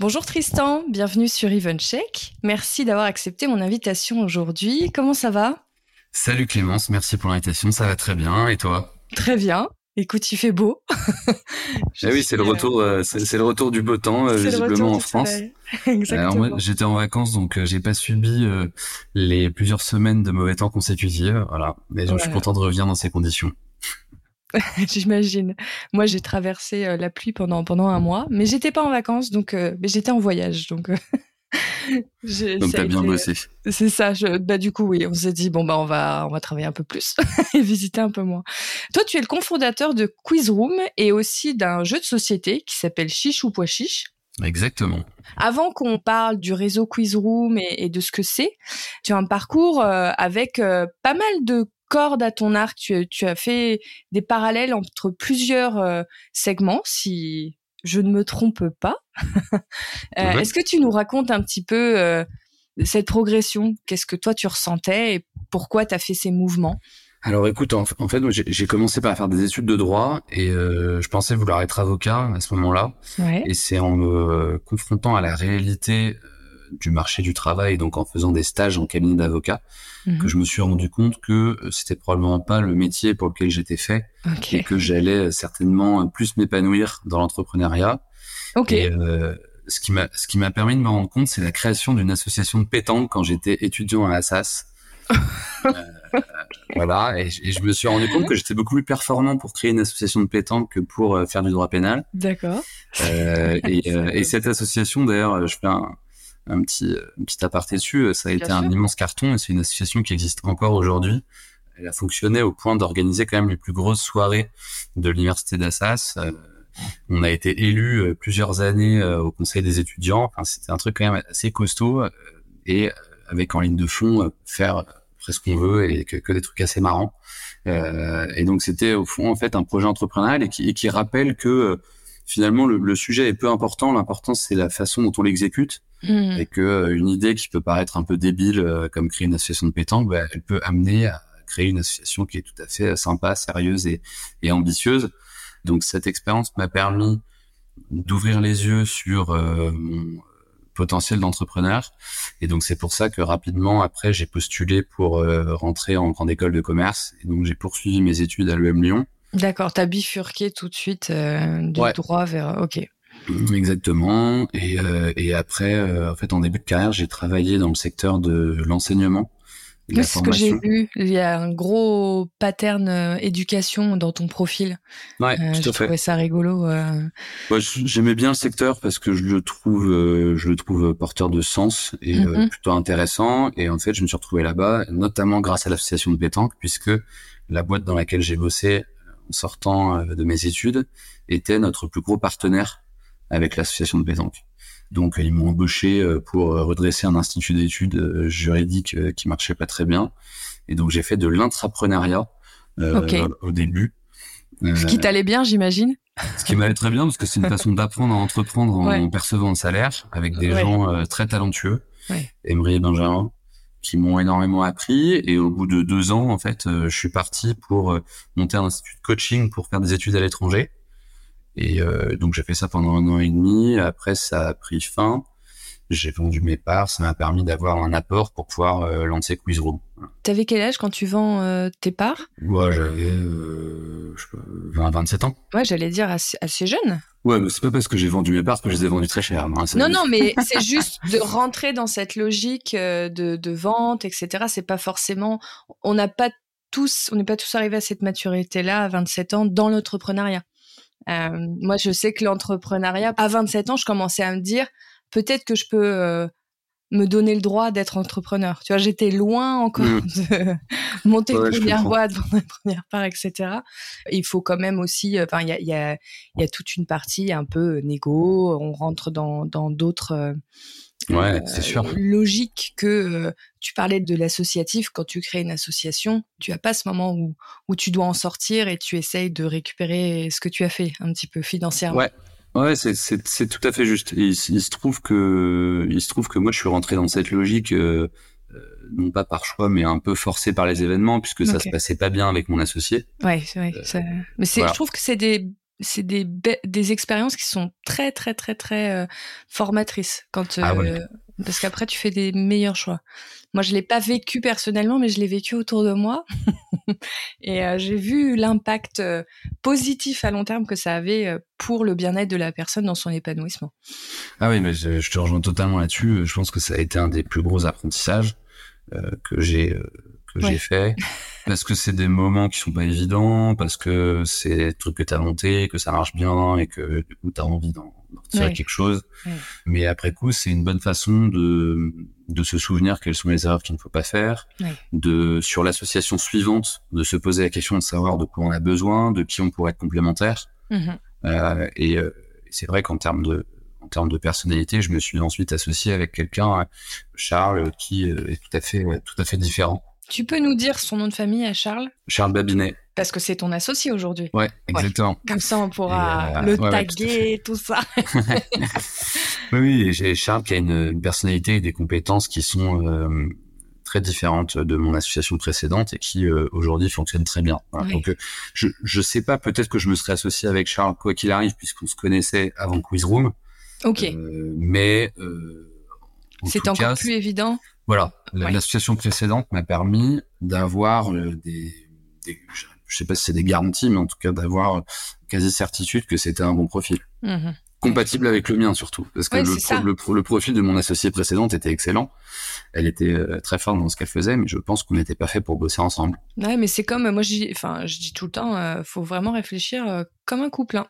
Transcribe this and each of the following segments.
Bonjour Tristan, bienvenue sur EventCheck. Merci d'avoir accepté mon invitation aujourd'hui. Comment ça va? Salut Clémence, merci pour l'invitation, ça va très bien. Et toi? Très bien. Écoute, il fait beau. ah oui, c'est le retour, euh, c'est le retour du beau temps euh, visiblement en France. Exactement. J'étais en vacances, donc euh, j'ai pas subi les plusieurs semaines de mauvais temps consécutives. Voilà, mais je suis content de revenir dans ces conditions. J'imagine. Moi, j'ai traversé euh, la pluie pendant pendant un mois, mais j'étais pas en vacances, donc euh, mais j'étais en voyage, donc. Euh, donc t'as bien bossé. C'est ça. Je, bah du coup oui, on s'est dit bon bah on va on va travailler un peu plus et visiter un peu moins. Toi, tu es le cofondateur de Quizroom et aussi d'un jeu de société qui s'appelle Chiche ou Pois Chiche. Exactement. Avant qu'on parle du réseau Quizroom et, et de ce que c'est, tu as un parcours avec pas mal de corde à ton arc. Tu, as fait des parallèles entre plusieurs euh, segments, si je ne me trompe pas. Euh, est-ce que tu nous racontes un petit peu euh, cette progression? Qu'est-ce que toi tu ressentais et pourquoi tu as fait ces mouvements? Alors écoute, en, fait, j'ai commencé par faire des études de droit et je pensais vouloir être avocat à ce moment-là. Et c'est en me confrontant à la réalité du marché du travail, donc en faisant des stages en cabinet d'avocat, que mhm. je me suis rendu compte que euh, c'était probablement pas le métier pour lequel j'étais fait et que j'allais euh, certainement plus m'épanouir dans l'entrepreneuriat. Okay. Et euh, ce qui m'a ce qui m'a permis de me rendre compte, c'est la création d'une association de pétanque quand j'étais étudiant à Assas. euh, voilà, et, je me suis rendu compte que j'étais beaucoup plus performant pour créer une association de pétanque que pour faire du droit pénal. D'accord. Euh, et, et, cette association, d'ailleurs, je fais un, un petit, un petit aparté dessus. Ça a été un immense carton et c'est une association qui existe encore aujourd'hui. Elle a fonctionné au point d'organiser quand même les plus grosses soirées de l'université d'Assas. Euh, on a été élu euh, plusieurs années euh, au conseil des étudiants. Enfin, c'était un truc quand même assez costaud et avec en ligne de fond faire presque ce qu'on veut et que, que, des trucs assez marrants. et donc c'était au fond en fait un projet entrepreneurial et qui, et qui rappelle que finalement le, le, sujet est peu important. L'important c'est la façon dont on l'exécute. Hmm. et que euh, une idée qui peut paraître un peu débile euh, comme créer une association de pétanque, bah, elle peut amener à créer une association qui est tout à fait euh, sympa, sérieuse et, et ambitieuse. Donc cette expérience m'a permis d'ouvrir les yeux sur mon potentiel d'entrepreneur. Et donc c'est pour ça que rapidement après j'ai postulé pour rentrer en grande école de commerce. Et donc j'ai poursuivi mes études à l'EM Lyon. D'accord, t'as bifurqué tout de suite du droit vers. Ok. Exactement. Et, euh, et après, euh, en fait, en début de carrière, j'ai travaillé dans le secteur de l'enseignement. C'est ce que j'ai vu. Il y a un gros pattern euh, éducation dans ton profil. Ouais, tout à fait. Je trouvais ça rigolo. Ouais, J'aimais bien le secteur parce que je le trouve, je le trouve porteur de sens et mm-hmm. plutôt intéressant. Et en fait, je me suis retrouvé là-bas, notamment grâce à l'association de pétanque, puisque la boîte dans laquelle j'ai bossé sortant de mes études était notre plus gros partenaire avec l'association de pétanque. Donc ils m'ont embauché euh, pour euh, redresser un institut d'études euh, juridiques qui marchait pas très bien. Et donc j'ai fait de l'intrapreneuriat au début. Ce qui t'allait bien, j'imagine. Ce qui m'allait très bien parce que c'est une façon d'apprendre à entreprendre en percevant un salaire avec des gens très talentueux. Emery et Benjamin, qui m'ont énormément appris. Et au bout de deux ans, en fait, je suis parti pour monter un institut de coaching pour faire des études à l'étranger. Et donc j'ai fait ça pendant un an et demi. Après, ça a pris fin j'ai vendu mes parts, ça m'a permis d'avoir un apport pour pouvoir euh, lancer Quizroom. T'avais quel âge quand tu vends euh, tes parts? Ouais, j'avais euh, 20, 27 ans. Ouais, j'allais dire assez, assez, jeune. Ouais, mais c'est pas parce que j'ai vendu mes parts que je les ai vendues très cher. Hein, non, non, mais c'est juste de rentrer dans cette logique euh, de, de vente, etc. C'est pas forcément, on n'a pas tous, on n'est pas tous arrivés à cette maturité-là à 27 ans dans l'entrepreneuriat. Euh, moi, je sais que l'entrepreneuriat, à 27 ans, je commençais à me dire, peut-être que je peux euh, me donner le droit d'être entrepreneur. Tu vois, j'étais loin encore mm. de monter une première boîte, vendre une première part, etc. Il faut quand même aussi, euh, enfin, il y a, y, a, y a toute une partie un peu négo. On rentre dans dans d'autres. Euh, ouais, c'est sûr. Logique que tu parlais de l'associatif. Quand tu crées une association, tu as pas ce moment où où tu dois en sortir et tu essayes de récupérer ce que tu as fait un petit peu financièrement. Ouais. Ouais, c'est tout à fait juste. Il, se trouve que il se trouve que moi je suis rentré dans cette logique euh, euh, non pas par choix mais un peu forcé par les événements puisque ça se passait pas bien avec mon associé. Ouais, ouais. Euh, mais c'est je trouve que c'est des c'est des des expériences qui sont très très très très formatrices quand ah parce qu'après tu fais des meilleurs choix. Moi, je l'ai pas vécu personnellement, mais je l'ai vécu autour de moi, et euh, j'ai vu l'impact euh, positif à long terme que ça avait euh, pour le bien-être de la personne dans son épanouissement. Ah oui, mais je, je te rejoins totalement là-dessus. Je pense que ça a été un des plus gros apprentissages que j'ai que j'ai fait parce que c'est des moments qui sont pas évidents parce que c'est des trucs que tu as monté que ça marche bien et que du coup tu as envie d'en tirer quelque chose. Mais après coup c'est une bonne façon de de se souvenir quelles sont les erreurs qu'il ne faut pas faire de sur l'association suivante de se poser la question de savoir de quoi on a besoin de qui on pourrait être complémentaire. Mmh euh, et euh, c'est vrai qu'en termes de en termes de personnalité, je me suis ensuite associé avec quelqu'un, Charles, qui euh, est tout à fait, tout à fait différent. Tu peux nous dire son nom de famille à Charles? Charles Babinet. Parce que c'est ton associé aujourd'hui. Ouais, exactement. Comme ça, on pourra euh, le taguer, tout, ça. oui, oui, j'ai Charles qui a une, personnalité et des compétences qui sont euh, très différentes de mon association précédente et qui aujourd'hui fonctionnent très bien. Donc, je je sais pas, peut-être que je me serais associé avec Charles quoi qu'il arrive puisqu'on se connaissait avant Quizroom. Ok. Euh, mais euh, c'est encore plus évident. Voilà, l'association précédente m'a permis d'avoir euh, des, des, je sais pas si c'est des garanties, mais en tout cas d'avoir quasi certitude que c'était un bon profil. Mmh compatible avec le mien surtout. Parce que le, le, profil de mon associé précédente était excellent. Elle était très forte dans ce qu'elle faisait mais je pense qu'on n'était pas fait pour bosser ensemble. Ouais mais c'est comme moi je dis enfin je dis tout le temps faut vraiment réfléchir comme un couple hein.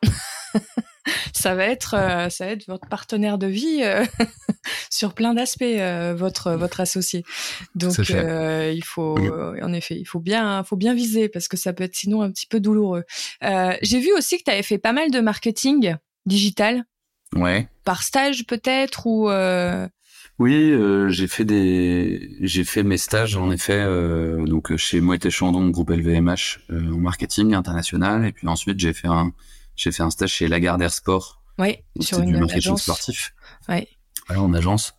ça va être euh, ça va être votre partenaire de vie euh, sur plein d'aspects euh, votre votre associé. Donc il faut en effet, il faut bien faut bien viser parce que ça peut être sinon un petit peu douloureux. j'ai vu aussi que tu avais fait pas mal de marketing digital. Ouais. Par stage peut-être ou oui, j'ai fait des, j'ai fait mes stages en effet, donc chez Moët Chandon, groupe LVMH en marketing international, et puis ensuite j'ai fait un, j'ai fait un stage chez Lagardère Sport. Oui, sur une du marketing agence. sportif. Oui. en agence.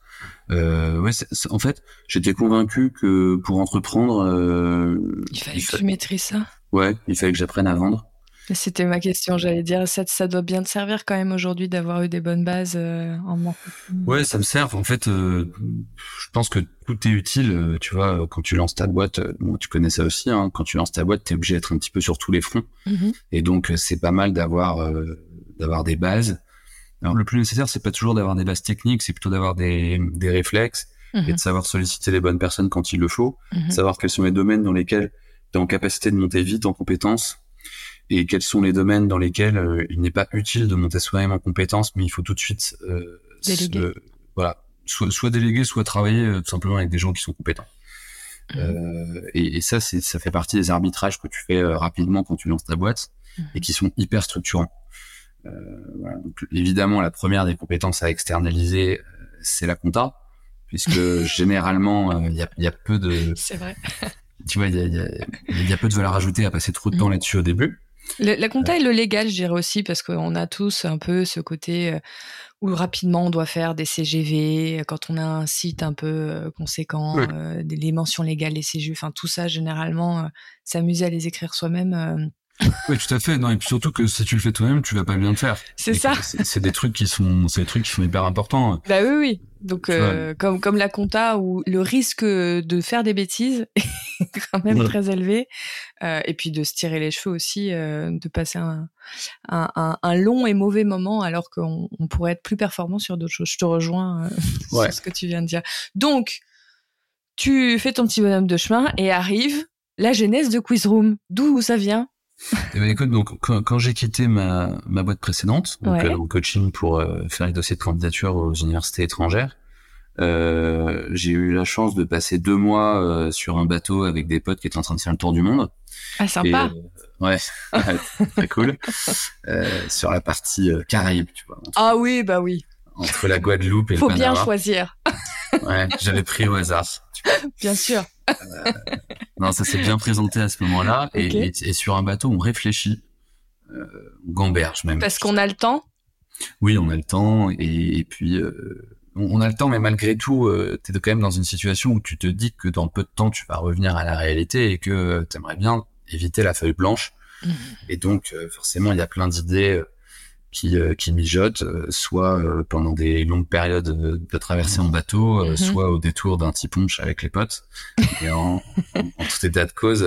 Euh, ouais, en fait, j'étais convaincu que pour entreprendre, euh, il fallait que tu maîtrises ça. Ouais, il fallait que j'apprenne à vendre. C'était ma question, j'allais dire, ça, ça doit bien te servir quand même aujourd'hui d'avoir eu des bonnes bases euh, en marketing. Ouais, ça me sert. En fait, euh, je pense que tout est utile. Euh, tu vois, quand tu lances ta boîte, bon, tu connais ça aussi. Hein, quand tu lances ta boîte, t'es obligé d'être un petit peu sur tous les fronts. Mm-hmm. Et donc, c'est pas mal d'avoir d'avoir des bases. Alors, le plus nécessaire, c'est pas toujours d'avoir des bases techniques, c'est plutôt d'avoir des, des réflexes et de mm-hmm. savoir solliciter les bonnes personnes quand il le faut, mm-hmm. savoir quels sont les domaines dans lesquels tu es en capacité de monter vite en compétences et quels sont les domaines dans lesquels euh, il n'est pas utile de monter soi-même en compétences, mais il faut tout de suite euh, déléguer. voilà, soit, soit déléguer, soit travailler euh, tout simplement avec des gens qui sont compétents. Mmh. Euh, et, et, ça, c'est, ça fait partie des arbitrages que tu fais rapidement quand tu lances ta boîte mmh. et qui sont hyper structurants. voilà. Donc, évidemment, la première des compétences à externaliser, c'est la compta, puisque généralement, il y a, y, a, peu de. C'est vrai. tu vois, il y a, y, a, y a, peu de valeur ajoutée à passer trop de temps mmh. là-dessus au début. La compta et le légal, je dirais aussi, parce qu'on a tous un peu ce côté euh, où rapidement on doit faire des CGV, quand on a un site un peu euh, conséquent, euh, les mentions légales, les CGV, enfin tout ça, généralement, s'amuser à les écrire soi-même oui, tout à fait. Non, et puis surtout que si tu le fais toi-même, tu vas pas bien le faire. C'est ça. C'est des trucs qui sont, c'est des trucs qui sont hyper importants. Bah oui, oui. Donc euh, comme comme la compta où le risque de faire des bêtises est quand même très élevé, euh, et puis de se tirer les cheveux aussi, euh, de passer un, un, un, long et mauvais moment alors qu'on on pourrait être plus performant sur d'autres choses. Je te rejoins euh, sur ce que tu viens de dire. Donc tu fais ton petit bonhomme de chemin et arrive la genèse de Quizroom. D'où ça vient? Eh ben, écoute, donc quand, quand j'ai quitté ma, ma boîte précédente, donc euh, coaching pour euh, faire les dossiers de candidature aux universités étrangères, euh, j'ai eu la chance de passer deux mois sur un bateau avec des potes qui étaient en train de faire le tour du monde. Ah sympa. ouais, très cool. sur la partie Caraïbes, tu vois. ah oui, bah oui. Entre la Guadeloupe et Faut le Panama. Faut bien choisir. ouais, j'avais pris au hasard. Bien sûr. Euh, non, ça s'est bien présenté à ce moment-là. Et, sur un bateau, on réfléchit. Euh, on gamberge même. Parce qu'on a le temps Oui, on a le temps. Et, puis, euh, on, a le temps, mais malgré tout, euh, tu es quand même dans une situation où tu te dis que dans peu de temps, tu vas revenir à la réalité et que tu aimerais bien éviter la feuille blanche. Mmh. Et donc, forcément, il y a plein d'idées qui, euh, qui mijotent, euh, soit euh, pendant des longues périodes de traversée en bateau, mhm. soit au détour d'un petit punch avec les potes. Et en, en, tout état de cause,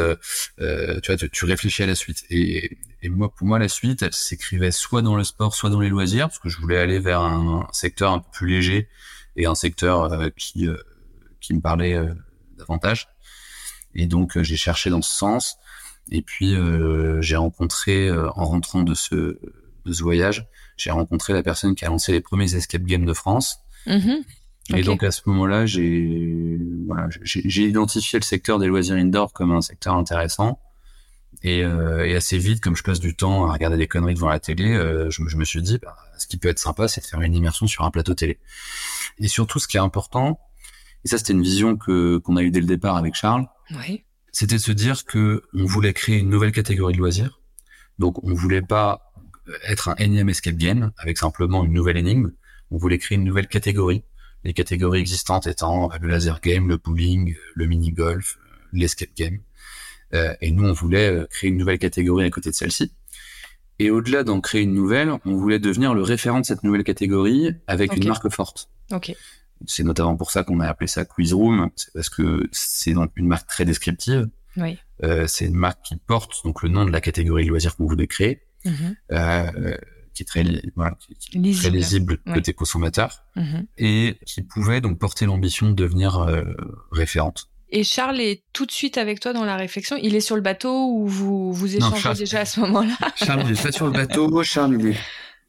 tu vois, tu, réfléchis à la suite. Et, et moi, pour moi, la suite, elle s'écrivait soit dans le sport, soit dans les loisirs, parce que je voulais aller vers un, secteur un peu plus léger et un secteur qui qui me parlait davantage. Et donc, j'ai cherché dans ce sens. Et puis, j'ai rencontré, en rentrant de ce de ce voyage, j'ai rencontré la personne qui a lancé les premiers escape games de France. Mm-hmm. Et donc à ce moment-là, j'ai voilà, j'ai identifié le secteur des loisirs indoor comme un secteur intéressant. Et, euh, et, assez vite, comme je passe du temps à regarder des conneries devant la télé, euh, je, je, me suis dit, bah, ce qui peut être sympa, c'est de faire une immersion sur un plateau télé. Et surtout, ce qui est important, et ça c'était une vision que qu'on a eu dès le départ avec Charles, oui. c'était de se dire que on voulait créer une nouvelle catégorie de loisirs. Donc on voulait pas être un énième escape game avec simplement une nouvelle énigme. On voulait créer une nouvelle catégorie. Les catégories existantes étant le laser game, le bowling, le mini golf, l'escape game. Euh, et nous, on voulait euh, créer une nouvelle catégorie à côté de celle-ci. Et au-delà d'en créer une nouvelle, on voulait devenir le référent de cette nouvelle catégorie avec une marque forte. Okay. C'est notamment pour ça qu'on a appelé ça Quiz Room, c'est parce que c'est une marque très descriptive. Oui. Euh, c'est une marque qui porte donc le nom de la catégorie loisirs qu'on voulait créer Mhm. Euh, qui est très, voilà, lisible, très lisible côté consommateur mhm. et qui pouvait donc porter l'ambition de devenir euh, référente. Et Charles est tout de suite avec toi dans la réflexion. Il est sur le bateau ou vous vous échangez déjà à ce moment-là? Charles il est pas sur le bateau. Charles il est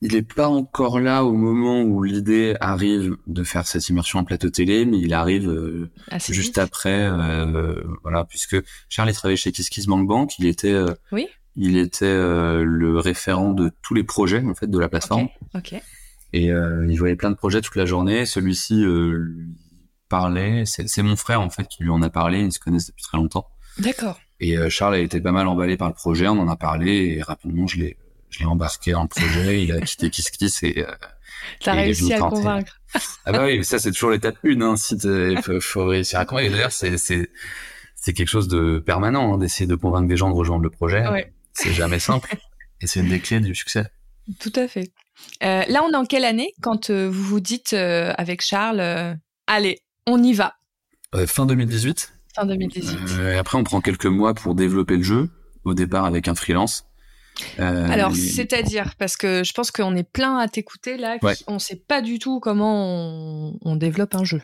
il est pas encore là au moment où l'idée arrive de faire cette immersion en plateau télé, mais il arrive euh, juste après, euh, voilà, puisque Charles est travaillé chez KissKissBankBank, il était euh, oui. Il était euh, le référent de tous les projets en fait de la plateforme. Okay. Et euh, il voyait plein de projets toute la journée. Celui-ci euh, lui parlait. C'est mon frère en fait qui lui en a parlé. Ils se connaissent depuis très longtemps. D'accord. Et Charles a été pas mal emballé par le projet. On en a parlé et rapidement je l'ai je l'ai embarqué dans le projet. il a quitté Kiss Kiss et T'as réussi à convaincre. ah bah oui, ça c'est toujours l'étape une. Hein, si faut, faut réussir à convaincre. D'ailleurs, c'est c'est c'est quelque chose de permanent hein, d'essayer de convaincre des gens de rejoindre le projet. Ouais. C'est jamais simple. et c'est une des clés du succès. Tout à fait. Euh, là, on est en quelle année quand euh, vous vous dites euh, avec Charles, allez, on y va? Fin 2018. Fin 2018. et après, on prend quelques mois pour développer le jeu, au départ avec un freelance. Alors, c'est-à-dire, parce que je pense qu'on est plein à t'écouter là, on ne sait pas du tout comment on, on développe un jeu.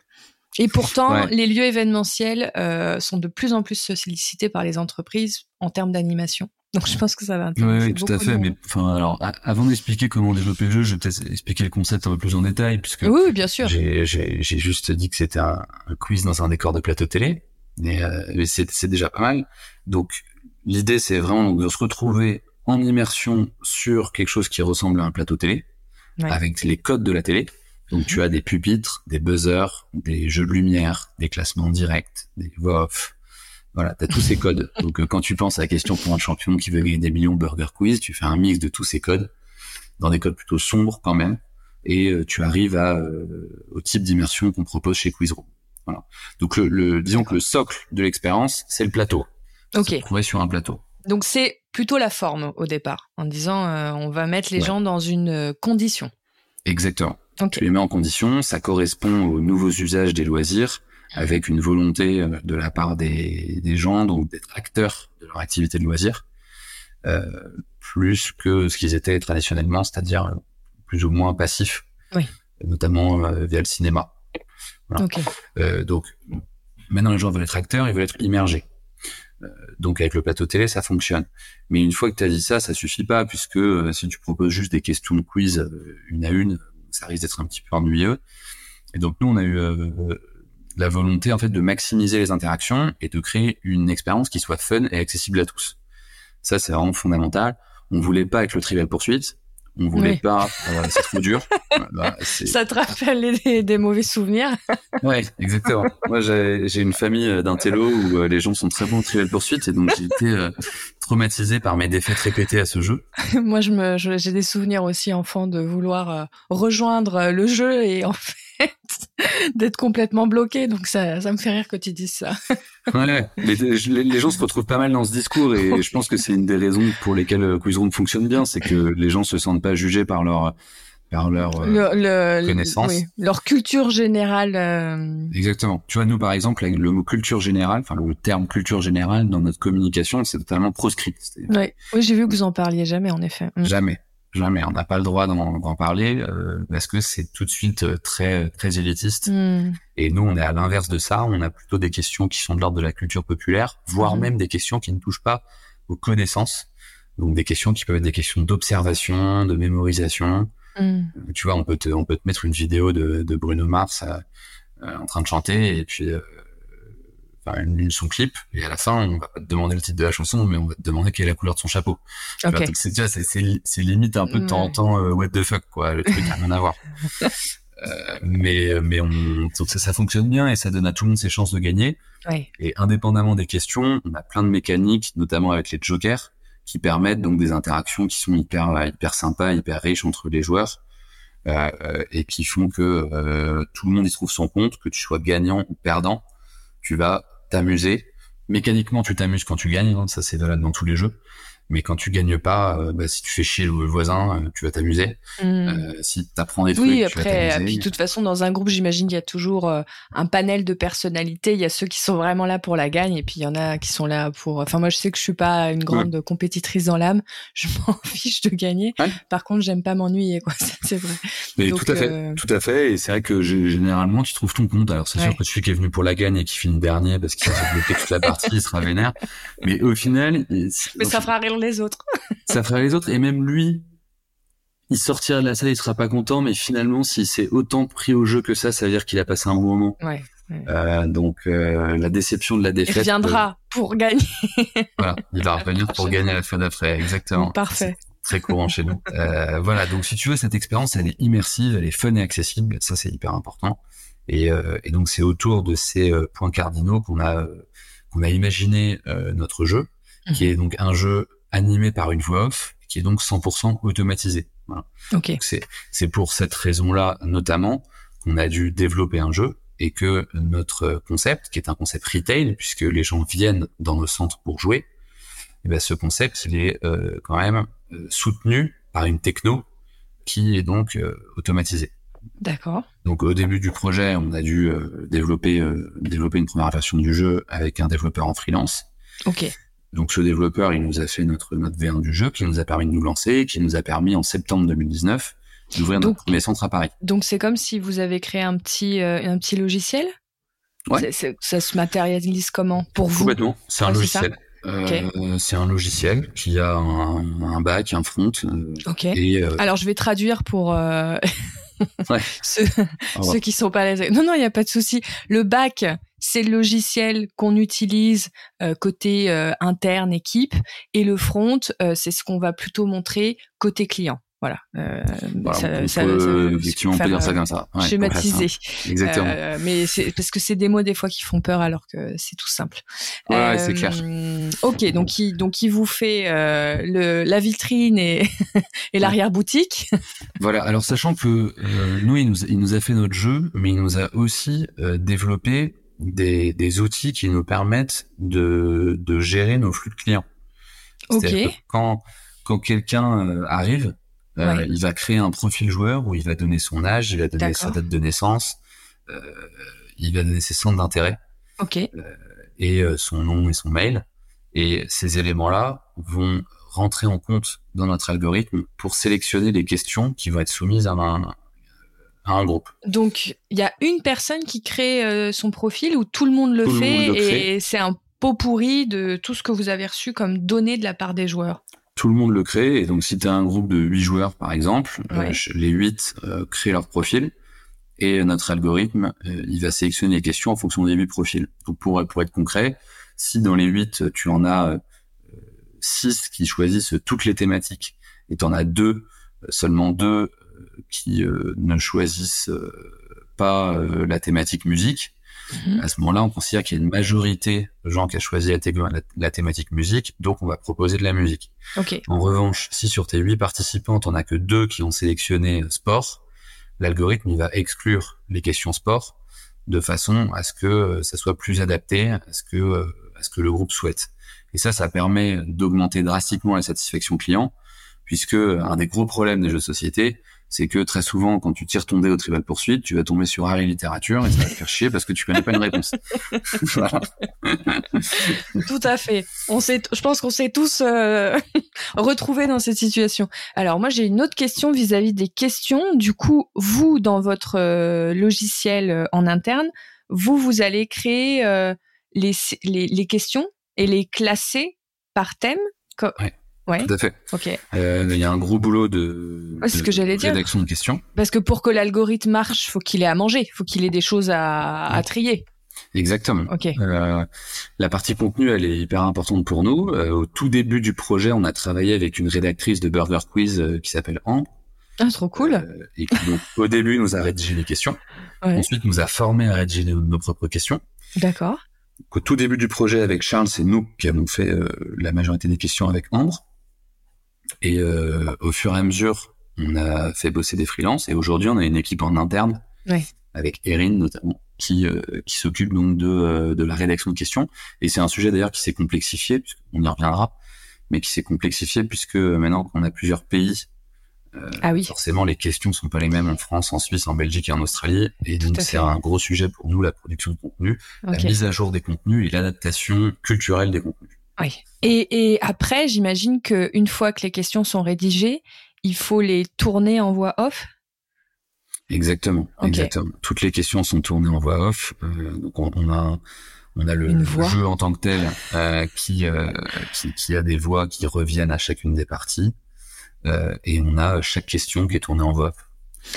Et pourtant, les lieux événementiels sont de plus en plus sollicités par les entreprises en termes d'animation. Donc je pense que ça va intéresser. Oui, tout à fait. Mais enfin, alors, avant d'expliquer comment développer le jeu, je vais peut-être expliquer le concept un peu plus en détail, puisque oui, bien sûr. J'ai juste dit que c'était un, quiz dans un décor de plateau télé, mais, euh, c'est déjà pas mal. Donc l'idée, c'est vraiment de se retrouver en immersion sur quelque chose qui ressemble à un plateau télé, avec les codes de la télé. Donc tu mhm. as des pupitres, des buzzers, des jeux de lumière, des classements directs, des voix off, Voilà, tu as tous ces codes. Donc quand tu penses à la question pour un champion qui veut gagner des millions Burger Quiz, tu fais un mix de tous ces codes dans des codes plutôt sombres quand même et tu arrives à au type d'immersion qu'on propose chez Quizroom. Voilà. Donc le, disons que le socle de l'expérience, c'est le plateau. Ok. Se sur un plateau. Donc c'est plutôt la forme au départ, en disant euh, on va mettre les gens dans une euh, condition. Exactement. Tu les mets en condition, ça correspond aux nouveaux usages des loisirs, avec une volonté euh, de la part des, des gens donc d'être acteurs de leur activité de loisir, euh, plus que ce qu'ils étaient traditionnellement, c'est-à-dire plus ou moins passifs, oui. notamment via le cinéma. Voilà. Euh, donc maintenant les gens veulent être acteurs, ils veulent être immergés. Euh, donc avec le plateau télé, ça fonctionne. Mais une fois que tu as dit ça, ça suffit pas, puisque euh, si tu proposes juste des questions de quiz euh, une à une, ça risque d'être un petit peu ennuyeux. Et donc nous, on a eu la volonté en fait de maximiser les interactions et de créer une expérience qui soit fun et accessible à tous. Ça, c'est vraiment fondamental. On voulait pas avec le trivial poursuite, on voulait pas, euh, c'est trop dur. Bah, ça te rappelle des, mauvais souvenirs? Ouais, exactement. Moi, j'ai une famille euh, d'un télo où euh, les gens sont très bons au trivial poursuite et donc j'ai été traumatisé par mes défaites répétées à ce jeu. Moi, je me, j'ai des souvenirs aussi enfant de vouloir rejoindre le jeu et en fait d'être complètement bloqué. Donc ça, ça me fait rire que tu dises ça. ouais, les, les, gens se retrouvent pas mal dans ce discours et je pense que c'est une des raisons pour lesquelles euh, Quizroom fonctionne bien, c'est que les gens se sentent pas jugés par leur par leur euh, connaissance, leur culture générale. Euh. Exactement. Tu vois, nous par exemple, le mot culture générale, enfin le terme culture générale dans notre communication, c'est totalement proscrit. Oui, oui j'ai vu que vous en parliez jamais, en effet. Mm. Jamais. Jamais, on n'a pas le droit d'en parler euh, parce que c'est tout de suite euh, très très élitiste. Hmm. Et nous, on est à l'inverse de ça. On a plutôt des questions qui sont de l'ordre de la culture populaire, voire hmm. même des questions qui ne touchent pas aux connaissances. Donc des questions qui peuvent être des questions d'observation, de mémorisation. Hmm. Euh, tu vois, on peut te on peut te mettre une vidéo de, de Bruno Mars en train de chanter et puis une, son clip et à la fin on va pas te demander le titre de la chanson mais on va te demander quelle est la couleur de son chapeau. C'est c'est limite un peu de temps en temps euh, what the fuck quoi le truc n'a rien à voir. Euh, mais mais on donc ça, ça, fonctionne bien et ça donne à tout le monde ses chances de gagner. Et indépendamment des questions on a plein de mécaniques notamment avec les jokers qui permettent donc des interactions qui sont hyper hyper sympas hyper riches entre les joueurs euh, et qui font que tout le monde y trouve son compte que tu sois gagnant ou perdant tu vas t'amuser. Mécaniquement, tu t'amuses quand tu gagnes, hein, ça c'est valable dans tous les jeux. Mais quand tu gagnes pas, euh, bah, si tu fais chier le voisin, euh, tu vas t'amuser. Hmm. Euh, si tu apprends des trucs, oui, après, tu vas puis de toute façon, dans un groupe, j'imagine qu'il y a toujours un panel de personnalités. Il y a ceux qui sont vraiment là pour la gagne, et puis il y en a qui sont là pour. Enfin, moi, je sais que je suis pas une grande compétitrice dans l'âme. Je m'en fiche de gagner. Par contre, j'aime pas m'ennuyer, quoi. c'est vrai. Mais tout à fait, tout à fait. Et c'est vrai que généralement, tu trouves ton compte. Alors, c'est sûr que celui qui est venu pour la gagne et qui finit dernier parce qu'il a bloqué toute la partie, il sera vénère. Mais au final, mais ça fera rire les autres. ça ferait les autres. Et même lui, il sortira de la salle, il sera pas content, mais finalement, s'il s'est autant pris au jeu que ça, ça veut dire qu'il a passé un bon moment. Ouais. Euh, donc euh, la déception de la défaite. Il viendra euh, pour gagner. voilà, il va revenir pour gagner à la fin d'après, exactement. Parfait. Très courant chez nous. Voilà, donc si tu veux, cette expérience, elle est immersive, elle est fun et accessible. Ça, c'est hyper important. Et, et donc c'est autour de ces points cardinaux qu'on a qu'on a imaginé notre jeu, qui mhm. est donc un jeu animé par une voix off qui est donc 100% automatisé. Voilà. C'est c'est pour cette raison-là notamment qu'on a dû développer un jeu et que notre concept, qui est un concept retail, puisque les gens viennent dans nos centres pour jouer, et eh ben ce concept il est euh, quand même euh, soutenu par une techno qui est donc euh, automatisée. D'accord. Donc au début du projet, on a dû développer développer une première version du jeu avec un développeur en freelance. Ok. Donc ce développeur, il nous a fait notre notre V1 du jeu, qui nous a permis de nous lancer, qui nous a permis en septembre 2019 d'ouvrir notre premier centre à Paris. Donc c'est comme si vous avez créé un petit euh, un petit logiciel? Ouais. ça se matérialise comment? Pour vous? Complètement. C'est un logiciel. Euh, c'est un logiciel qui a un, un back, un front. Euh, ok. Et, euh, Alors je vais traduire pour ceux, ceux qui sont pas là. Non non, il y a pas de souci. Le back, c'est le logiciel qu'on utilise euh, côté euh, interne équipe et le front, euh, c'est ce qu'on va plutôt montrer côté client. Voilà. Euh, ça, ça, effectivement, on peut dire ça comme ça. Ouais, schématiser. Exactement. Euh, mais c'est parce que c'est des mots des fois qui font peur alors que c'est tout simple. Ouais, c'est clair. Euh, ok, donc il donc il vous fait euh, le la vitrine et et l'arrière boutique. Voilà. Alors sachant que euh, nous il nous il nous a fait notre jeu, mais il nous a aussi développé des des outils qui nous permettent de de gérer nos flux de clients. Ok. Quand quand quelqu'un arrive euh, il va créer un profil joueur où il va donner son âge, il va donner sa date de naissance, euh, il va donner ses centres d'intérêt. Ok. Euh, et son nom et son mail. Et ces éléments-là vont rentrer en compte dans notre algorithme pour sélectionner les questions qui vont être soumises à un, à un groupe. Donc, il y a une personne qui crée son profil où tout le monde le fait et c'est un pot pourri de tout ce que vous avez reçu comme données de la part des joueurs tout le monde le crée. Et donc, si tu as un groupe de huit joueurs, par exemple, euh, les huit euh, créent leur profil. Et notre algorithme, euh, il va sélectionner les questions en fonction des huit profils. Donc, pour, pour être concret, si dans les huit, tu en as six qui choisissent toutes les thématiques, et tu en as deux, seulement deux, qui ne choisissent pas la thématique musique, Mhm. À ce moment-là, on considère qu'il y a une majorité de gens qui a choisi la, thématique musique, donc on va proposer de la musique. En revanche, si sur tes huit participantes, on a que deux qui ont sélectionné sport, l'algorithme il va exclure les questions sport de façon à ce que euh, ça soit plus adapté à ce que euh, à ce que le groupe souhaite. Et ça, ça permet d'augmenter drastiquement la satisfaction client, puisque un des gros problèmes des jeux de société, c'est que très souvent, quand tu tires ton dé au tribal poursuite, tu vas tomber sur art et littérature et ça va te faire chier parce que tu connais pas une réponse. Tout à fait. On sait, je pense qu'on s'est tous euh, retrouvés dans cette situation. Alors moi, j'ai une autre question vis-à-vis des questions. Du coup, vous, dans votre euh, logiciel euh, en interne, vous, vous allez créer les, les, les questions et les classer par thème. Ouais. Ouais. Tout à fait. Ok. Euh, il y a un gros boulot de, ouais, ce que j'allais dire. rédaction de questions. Parce que pour que l'algorithme marche, faut qu'il ait à manger, faut qu'il ait des choses à, à trier. Exactement. Ok. Euh, la partie contenu, elle est hyper importante pour nous. Euh, au tout début du projet, on a travaillé avec une rédactrice de Burger Quiz qui s'appelle Ambre. Ah, trop cool. Et qui, donc, au début, nous a rédigé les questions. Ouais. Ensuite, nous a formé à rédiger nos, nos propres questions. D'accord. Au tout début du projet avec Charles, c'est nous qui avons fait la majorité des questions avec Ambre. Et euh, au fur et à mesure, on a fait bosser des freelances et aujourd'hui, on a une équipe en interne ouais. avec Erin notamment qui euh, qui s'occupe donc de euh, de la rédaction de questions. Et c'est un sujet d'ailleurs qui s'est complexifié, puisqu'on y reviendra, mais qui s'est complexifié puisque maintenant qu'on a plusieurs pays. Euh, ah oui. Forcément, les questions sont pas les mêmes en France, en Suisse, en Belgique et en Australie. Et donc, c'est un gros sujet pour nous, la production de contenu, okay. la mise à jour des contenus et l'adaptation culturelle des contenus. Oui. Et, et après, j'imagine qu'une fois que les questions sont rédigées, il faut les tourner en voix off? Exactement, okay. exactement. Toutes les questions sont tournées en voix off. Euh, donc on, on, a on a le, jeu en tant que tel euh, qui, euh, qui, qui a des voix qui reviennent à chacune des parties euh, et on a chaque question qui est tournée en voix off.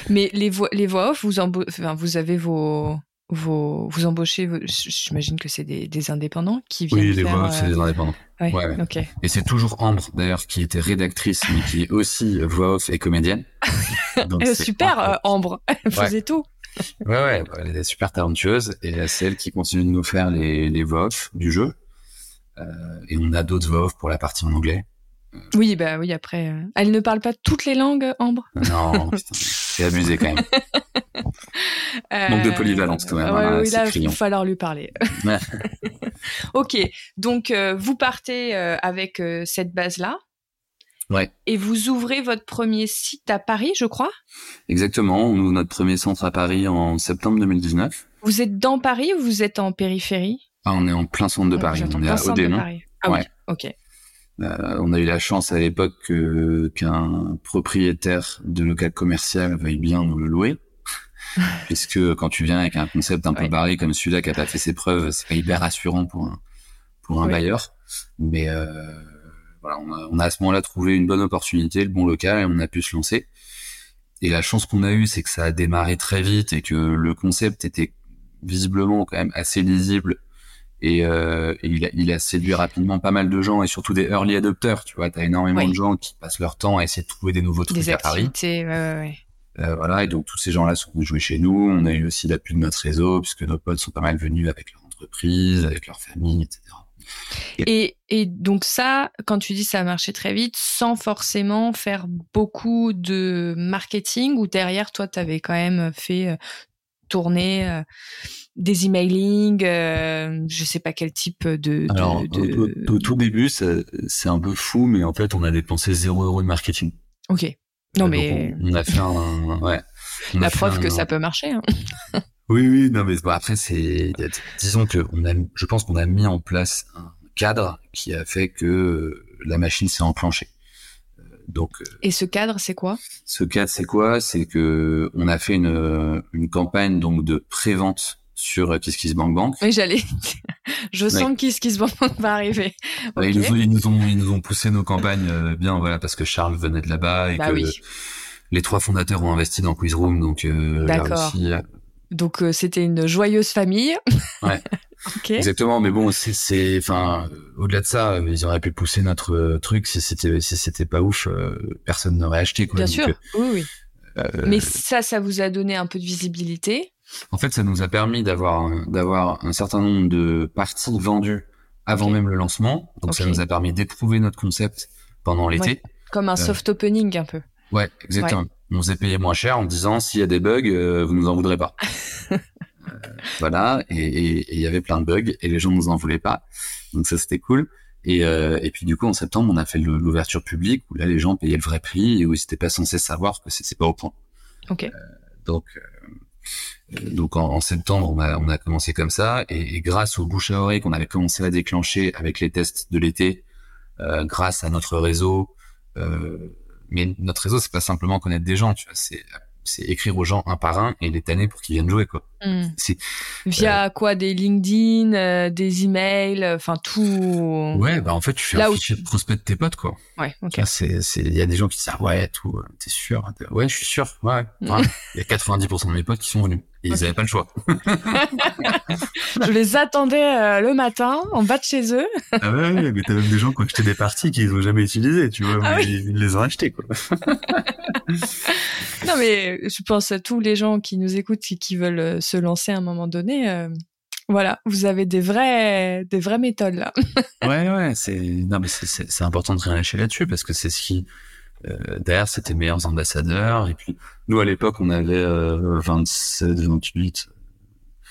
Mais les voix les voix off, vous enfin, vous avez vos vos, vous embauchez, j'imagine que c'est des, des, indépendants qui viennent. Oui, faire, voix, c'est des indépendants. Ouais, ouais, ouais. Okay. Et c'est toujours Ambre, d'ailleurs, qui était rédactrice, mais qui est aussi voix off et comédienne. Donc super, euh, Ambre. Elle faisait tout. ouais, ouais, elle est super talentueuse et c'est elle qui continue de nous faire les, les voix off du jeu. Euh, et on a d'autres voix off pour la partie en anglais. Oui, bah oui, après. Euh... Elle ne parle pas toutes les langues, Ambre? Non, c'est abusé quand même. euh... Manque de polyvalence quand même. Ouais, hein, oui, là, il va falloir lui parler. ok, donc euh, vous partez euh, avec euh, cette base-là. Ouais. Et vous ouvrez votre premier site à Paris, je crois? Exactement, on ouvre notre premier centre à Paris en septembre 2019. Vous êtes dans Paris ou vous êtes en périphérie? Ah, On est en plein centre de Paris, on est à Odéon. Ah ouais. oui, ok. Euh, on a eu la chance à l'époque qu'un propriétaire de local commercial veuille bien nous le louer. Puisque quand tu viens avec un concept un peu ouais. barré comme celui-là qui a pas fait ses preuves, c'est pas hyper rassurant pour un, pour un ouais. bailleur. Mais euh, voilà, on a, on a à ce moment-là trouvé une bonne opportunité, le bon local, et on a pu se lancer. Et la chance qu'on a eue, c'est que ça a démarré très vite et que le concept était visiblement quand même assez lisible Et, euh, il, a, il, a, séduit rapidement pas mal de gens et surtout des early adopters. Tu vois, t'as énormément de gens qui passent leur temps à essayer de trouver des nouveaux trucs à Paris. Ouais, ouais, euh, voilà, et donc tous ces gens-là sont venus jouer chez nous. On a eu aussi l'appui de notre réseau puisque nos potes sont pas mal venus avec leur entreprise, avec leur famille, etc. Et, et, donc ça, quand tu dis ça a marché très vite, sans forcément faire beaucoup de marketing, ou derrière toi, tu avais quand même fait euh, tourner euh, des emailing, euh, je sais pas quel type de. Alors, Au, tout début, c'est un peu fou, mais en fait, on a dépensé 0 euros de marketing. Ok. Non, mais. On, a fait un. Ouais. La preuve que ça peut marcher. Hein. oui, oui, non, mais bon, après, c'est. Disons que on a, je pense qu'on a mis en place un cadre qui a fait que la machine s'est enclenchée. Donc, et ce cadre, c'est quoi? Ce cadre, c'est quoi? C'est que on a fait une, une campagne donc de prévente sur KissKissBankBank. Oui, j'allais. Je sens que KissKissBankBank va arriver. ils, nous ont, ils, nous ont, ils nous ont poussé nos campagnes euh, bien, voilà, parce que Charles venait de là-bas et bah que les trois fondateurs ont investi dans Quizroom, donc euh, D'accord. Euh, donc c'était une joyeuse famille. Ouais. Exactement, mais bon, c'est, enfin, au-delà de ça, ils auraient pu pousser notre truc si c'était, si c'était pas ouf, personne n'aurait acheté. Quoi. Bien sûr, oui, oui. mais ça, ça vous a donné un peu de visibilité. En fait, ça nous a permis d'avoir d'avoir un certain nombre de parties vendues avant même le lancement. Donc ça nous a permis d'éprouver notre concept pendant l'été. Comme un euh, soft opening un peu. Ouais, exactement. On s'est payé moins cher en disant s'il y a des bugs, euh, vous nous en voudrez pas. Euh, voilà, et il y avait plein de bugs et les gens nous en voulaient pas. Donc ça c'était cool. Et, et puis du coup en septembre on a fait l'ouverture publique où là les gens payaient le vrai prix et où ils n'étaient pas censés savoir que c'était pas au point. Ok. donc donc en, septembre, on a, on a commencé comme ça, et, grâce au bouche à oreille qu'on avait commencé à déclencher avec les tests de l'été, euh, grâce à notre réseau, euh, mais notre réseau, c'est pas simplement connaître des gens, tu vois, c'est c'est écrire aux gens un par un et les tanner pour qu'ils viennent jouer quoi. Hmm. C'est via euh, quoi des LinkedIn, euh, des emails, euh, enfin tout. Ouais, bah en fait tu fais Là un fichier de prospect de tes potes quoi. Ouais, OK. C'est c'est il y a des gens qui disent ah ouais tout, t'es sûr Ouais, je suis sûr. Ouais. Il y a 90% de mes potes qui sont venus. Et ils n'avaient pas le choix. je les attendais le matin en bas de chez eux. ah ouais, mais t'as même des gens qui ont acheté des parties qu'ils ont jamais utilisées, tu vois, ah mais ils les ont achetées quoi. non mais je pense à tous les gens qui nous écoutent et qui veulent euh, se lancer à un moment donné. Euh, voilà, vous avez des vraies, des vraies méthodes là. ouais, ouais, c'est non mais c'est important de rien lâcher là-dessus parce que c'est ce qui euh, derrière c'était meilleurs ambassadeurs et puis nous à l'époque on avait 27, 28.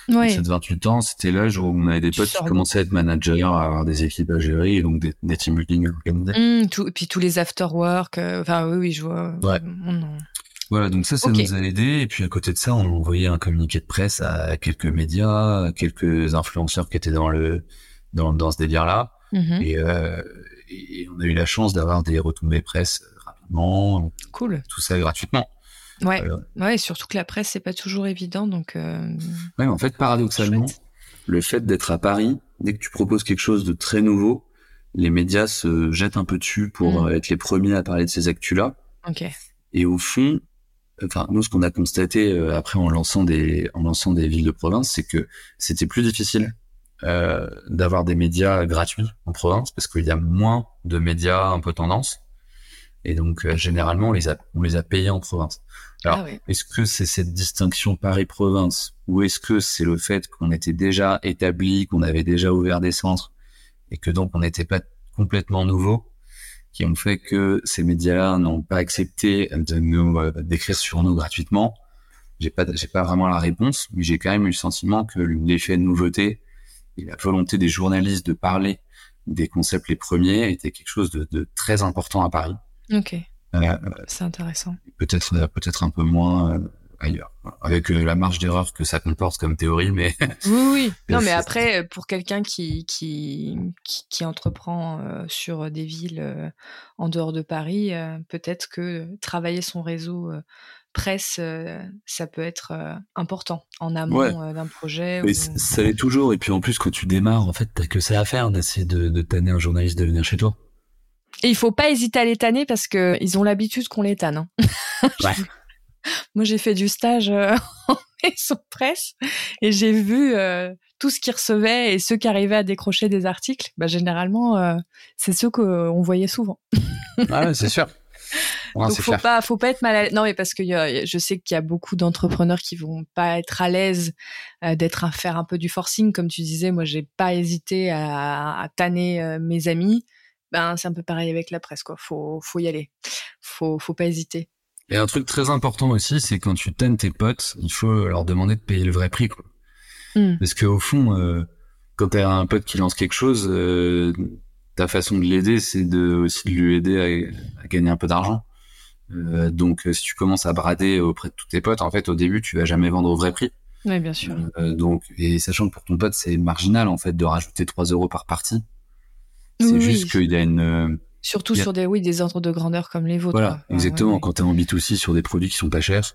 27, 28 ans, c'était l'âge où on avait des potes qui commençaient à être managers, à avoir des équipes à gérer et donc des, des team building organisés. Mmh, tout, et puis tous les after work, enfin oui, oui, je vois. Ouais. Voilà, donc ça, ça nous a aidé. Et puis à côté de ça, on envoyait un communiqué de presse à quelques médias, à quelques influenceurs qui étaient dans le dans, dans ce délire-là. Et, euh, et, on a eu la chance d'avoir des retombées presse Cool. Tout ça gratuitement. Ouais. Euh, ouais, surtout que la presse c'est pas toujours évident, donc. Euh... Ouais, en fait, paradoxalement, le fait d'être à Paris, dès que tu proposes quelque chose de très nouveau, les médias se jettent un peu dessus pour mm. être les premiers à parler de ces actus-là. Ok. Et au fond, enfin nous ce qu'on a constaté euh, après en lançant des en lançant des villes de province, c'est que c'était plus difficile euh, d'avoir des médias gratuits en province parce qu'il y a moins de médias un peu tendance et donc euh, généralement on les a on les a payés en province. Alors ah est-ce que c'est cette distinction Paris-province ou est-ce que c'est le fait qu'on était déjà établi, qu'on avait déjà ouvert des centres et que donc on n'était pas complètement nouveau qui ont fait que ces médias-là n'ont pas accepté de nous euh, d'écrire sur nous gratuitement? J'ai pas, j'ai pas vraiment la réponse, mais j'ai quand même eu le sentiment que l'effet de nouveauté et la volonté des journalistes de parler des concepts les premiers était quelque chose de, de très important à Paris. Ok. Euh, c'est intéressant. Peut-être, peut-être un peu moins euh, ailleurs, avec euh, la marge d'erreur que ça comporte comme théorie, mais oui, oui. Non, mais après, pour quelqu'un qui, qui qui, entreprend euh, sur des villes euh, en dehors de Paris, peut-être que travailler son réseau presse, ça peut être important en amont d'un projet. Mais ça l'est toujours. Et puis en plus, quand tu démarres, en fait, t'as que ça à faire d'essayer de, de tanner un journaliste de venir chez toi. Et il faut pas hésiter à les tanner parce que ils ont l'habitude qu'on les tanne. Hein. ouais. moi j'ai fait du stage en maison presse et j'ai vu tout ce qu'ils recevaient et ceux qui arrivaient à décrocher des articles. Bah, généralement, c'est ceux qu'on voyait souvent. ah c'est sûr. Donc faut pas, faut pas être mal à l'aise. Non, mais parce que je sais qu'il y a beaucoup d'entrepreneurs qui vont pas être à l'aise euh, d'être à faire un peu du forcing, comme tu disais. Moi, j'ai pas hésité à, à tanner euh, mes amis. Ben, c'est un peu pareil avec la presse, quoi. Faut, faut y aller. Faut, faut pas hésiter. Et un truc très important aussi, c'est quand tu tannes tes potes, il faut leur demander de payer le vrai prix, quoi. Hmm. Parce que au fond, euh, quand t'as un pote qui lance quelque chose, euh, ta façon de l'aider, c'est de aussi de lui aider à gagner un peu d'argent. Euh, donc, euh, si tu commences à brader auprès de tous tes potes, en fait, au début, tu vas jamais vendre au vrai prix. Oui, bien sûr. Euh, donc, et sachant que pour ton pote, c'est marginal, en fait, de rajouter 3 euros par partie. C'est juste qu'il y a une... Surtout sur des, oui, des ordres de grandeur comme les vôtres. Voilà, exactement. Quand tu es en B2C sur des produits qui sont pas chers,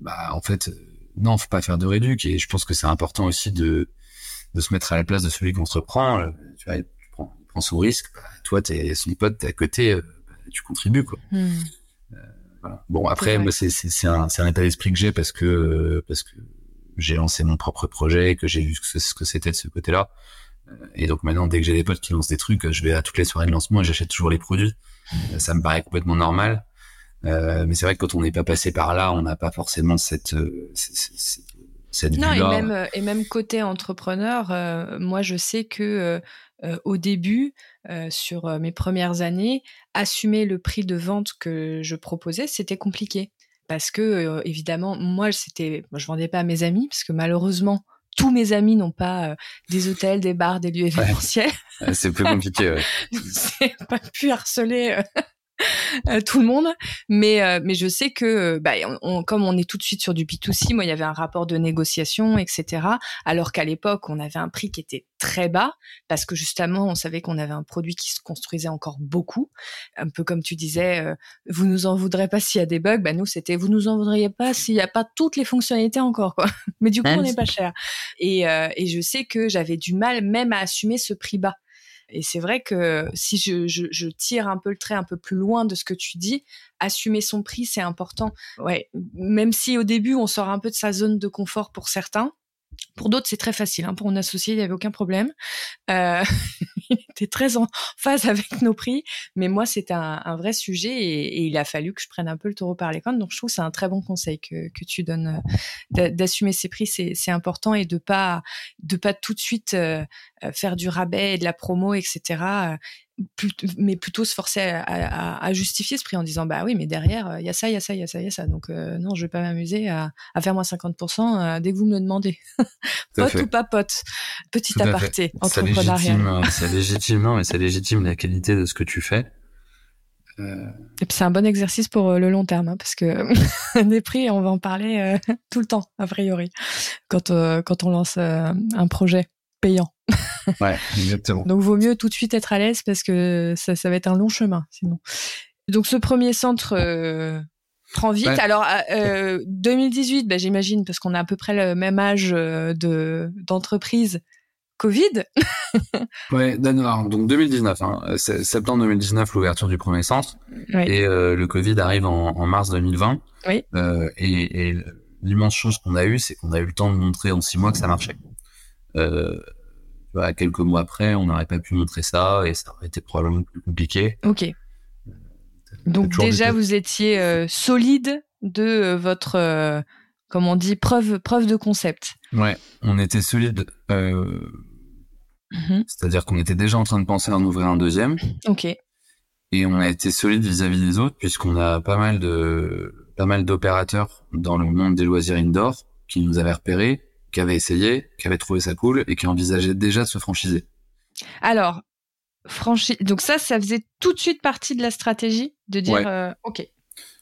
bah, en fait, non, faut pas faire de réduc. Et je pense que c'est important aussi de, de se mettre à la place de celui qui entreprend. Tu vois, il prend, il prend son risque. Bah, toi, t'es son pote, t'es à côté, bah, tu contribues, quoi. Hmm. Bon, après, moi, c'est c'est un, un état d'esprit que j'ai parce que parce que j'ai lancé mon propre projet, que j'ai vu ce que c'était de ce côté-là. Et donc maintenant, dès que j'ai des potes qui lancent des trucs, je vais à toutes les soirées de lancement et j'achète toujours les produits. Euh, ça me paraît complètement normal. Euh, mais c'est vrai que quand on n'est pas passé par là, on n'a pas forcément cette, euh, cette, cette non, et même, et même côté entrepreneur, euh, moi je sais que euh, au début, sur mes premières années, assumer le prix de vente que je proposais, c'était compliqué. Parce que, évidemment, moi, c'était, je vendais pas à mes amis, parce que malheureusement, tous mes amis n'ont pas des hôtels, des bars, des lieux événementiels. C'est plus compliqué. Ouais. c'est pas pu harceler euh, tout le monde. Mais, euh, mais je sais que, bah, on, comme on est tout de suite sur du B2C, moi, il y avait un rapport de négociation, etc. Alors qu'à l'époque, on avait un prix qui était très bas parce que justement, on savait qu'on avait un produit qui se construisait encore beaucoup. Un peu comme tu disais, euh, vous nous en voudrez pas s'il y a des bugs. Bah, nous, c'était vous nous en voudriez pas s'il n'y a pas toutes les fonctionnalités encore, quoi. Mais du coup, on n'est pas cher. Et, et je sais que j'avais du mal même à assumer ce prix bas. Et c'est vrai que si je, tire un peu le trait un peu plus loin de ce que tu dis, assumer son prix, c'est important. Ouais, même si au début on sort un peu de sa zone de confort pour certains, pour d'autres, c'est très facile. Hein. Pour mon associé, il n'y avait aucun problème. Euh, il était très en phase avec nos prix, mais moi, c'était un, vrai sujet et, il a fallu que je prenne un peu le taureau par les cornes. Donc, je trouve que c'est un très bon conseil que, que tu donnes euh, d'assumer ses prix, c'est important et de pas de pas tout de suite euh, faire du rabais et de la promo, etc mais plutôt se forcer à, à, à, justifier ce prix en disant bah oui mais derrière il y a ça il y a ça il y a ça il y a ça. Donc euh, non je vais pas m'amuser à, à, faire moins 50% euh, dès que vous me le demandez. Pote ou pas pote? Petit aparté entrepreneurial. ça légitime mais ça légitime la qualité de ce que tu fais. Euh... et puis c'est un bon exercice pour euh, le long terme hein, parce que des prix on va en parler tout le temps a priori quand quand on lance un projet payant ouais, exactement. Donc, vaut mieux tout de suite être à l'aise parce que ça, ça va être un long chemin, sinon. Donc, ce premier centre euh, prend vite. Alors, euh, 2018, bah, j'imagine, parce qu'on a à peu près le même âge euh, de d'entreprise. Covid. ouais, donc 2019, hein, septembre 2019, l'ouverture du premier centre, et euh, le Covid arrive en, en mars 2020. Oui. Euh, et, et l'immense chose qu'on a eu, c'est qu'on a eu le temps de montrer en six mois que ça marchait. Euh, bah, quelques mois après, on n'aurait pas pu montrer ça et ça aurait été probablement plus compliqué. Ok. Donc déjà, vous étiez euh, solide de euh, votre, euh, comme on dit, preuve, preuve de concept. Ouais, on était solide. Mm-hmm. C'est-à-dire qu'on était déjà en train de penser à en ouvrir un deuxième. Ok. Et on a été solide vis-à-vis des autres puisqu'on a pas mal de pas mal d'opérateurs dans le monde des loisirs indoor qui nous avaient repérés qui avait essayé, qui avait trouvé ça cool et qui envisageait déjà de se franchiser. Alors, franchi... donc ça, ça faisait tout de suite partie de la stratégie de dire euh, OK.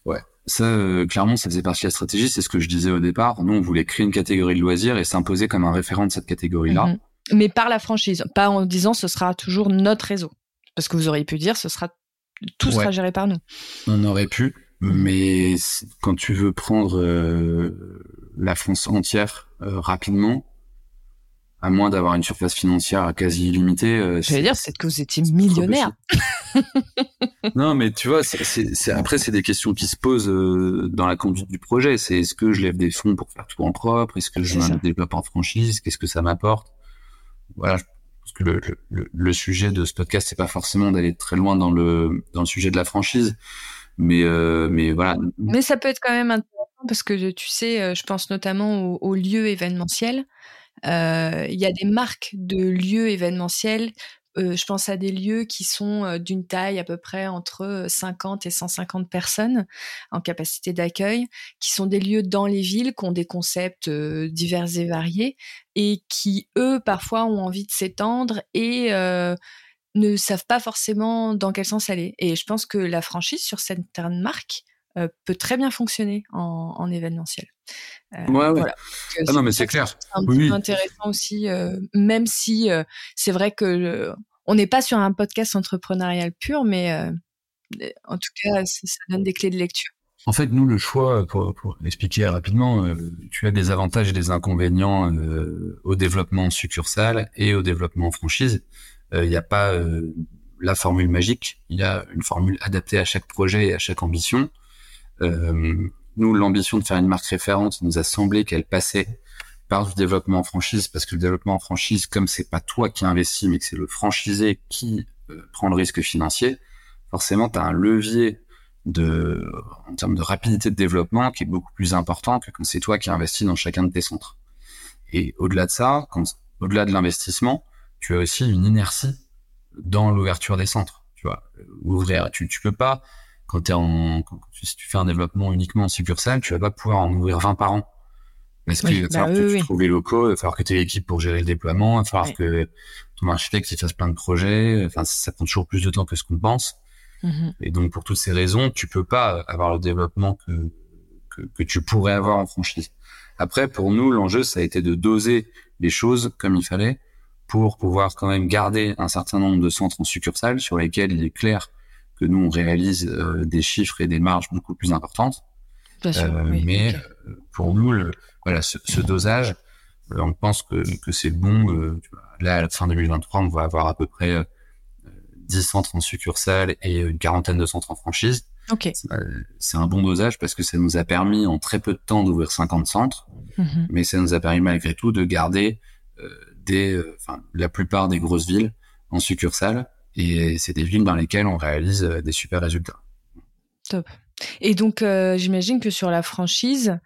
Ouais. Ça, euh, clairement, ça faisait partie de la stratégie. C'est ce que je disais au départ. Nous, on voulait créer une catégorie de loisirs et s'imposer comme un référent de cette catégorie-là. Mhm. Mais par la franchise, pas en disant ce sera toujours notre réseau. Parce que vous auriez pu dire ce sera tout sera géré par nous. On aurait pu, mais quand tu veux prendre euh, la France entière euh, rapidement, à moins d'avoir une surface financière quasi illimitée. Euh, J'allais dire, c'est que vous étiez millionnaire. non, mais tu vois, c'est, après, c'est des questions qui se posent euh, dans la conduite du projet. C'est est-ce que je lève des fonds pour faire tout en propre? Est-ce que je développe en franchise? Qu'est-ce que ça m'apporte? Voilà, parce que le, le, le, sujet de ce podcast, c'est pas forcément d'aller très loin dans le dans le sujet de la franchise, mais euh, mais voilà. Mais ça peut être quand même intéressant parce que tu sais, euh, je pense notamment aux, lieux événementiels. Euh, il y a des marques de lieux événementiels euh, je pense à des lieux qui sont d'une taille à peu près entre 50 et 150 personnes en capacité d'accueil, qui sont des lieux dans les villes, qui ont des concepts divers et variés, et qui, eux, parfois ont envie de s'étendre et ne savent pas forcément dans quel sens aller. Et je pense que la franchise sur certaines marques euh, peut très bien fonctionner en, en événementiel. Euh, ouais, ouais. Voilà. ah non, mais c'est clair. C'est un oui. peu intéressant aussi, euh, même si euh, c'est vrai que on n'est pas sur un podcast entrepreneurial pur, mais en tout cas, ça, donne des clés de lecture. En fait, nous, le choix, pour, pour expliquer rapidement, tu as des avantages et des inconvénients au développement en succursale et au développement en franchise. Il n'y a pas la formule magique, il y a une formule adaptée à chaque projet et à chaque ambition. Euh, nous, l'ambition de faire une marque référente nous a semblé qu'elle passait par du développement en franchise, parce que le développement en franchise, comme c'est pas toi qui investis, mais que c'est le franchisé qui euh, prend le risque financier, forcément, tu as un levier de, en termes de rapidité de développement qui est beaucoup plus important que quand c'est toi qui investis dans chacun de tes centres. Et au-delà de ça, au-delà de l'investissement, tu as aussi une inertie dans l'ouverture des centres. Tu vois, ouvrir, tu, tu peux pas quand, es en, si tu fais un développement uniquement en succursale, tu vas pas pouvoir en ouvrir 20 par an. Parce qu'il va bah falloir que tu trouves les locaux, il va falloir que tu aies l'équipe pour gérer le déploiement, il va falloir que ton architecte il fasse plein de projets. Enfin, ça prend toujours plus de temps que ce qu'on pense. Mm-hmm. Et donc, pour toutes ces raisons, tu peux pas avoir le développement que, que, que tu pourrais avoir en franchise. Après, pour nous, l'enjeu, ça a été de doser les choses comme il fallait pour pouvoir quand même garder un certain nombre de centres en succursale sur lesquels il est clair que nous on réalise euh, des chiffres et des marges beaucoup plus importantes. Euh, mais euh, pour nous, le, voilà, ce, ce dosage, on pense que, que c'est bon. Tu vois, là, à la fin 2023, on va avoir à peu près 10 centres en succursale et une quarantaine de centres en franchise. Okay. C'est un bon dosage parce que ça nous a permis en très peu de temps d'ouvrir 50 centres, mm-hmm. mais ça nous a permis malgré tout de garder des, enfin, la plupart des grosses villes en succursale et c'est des villes dans lesquelles on réalise euh, des super résultats. Top. Et donc, euh, j'imagine que sur la franchise,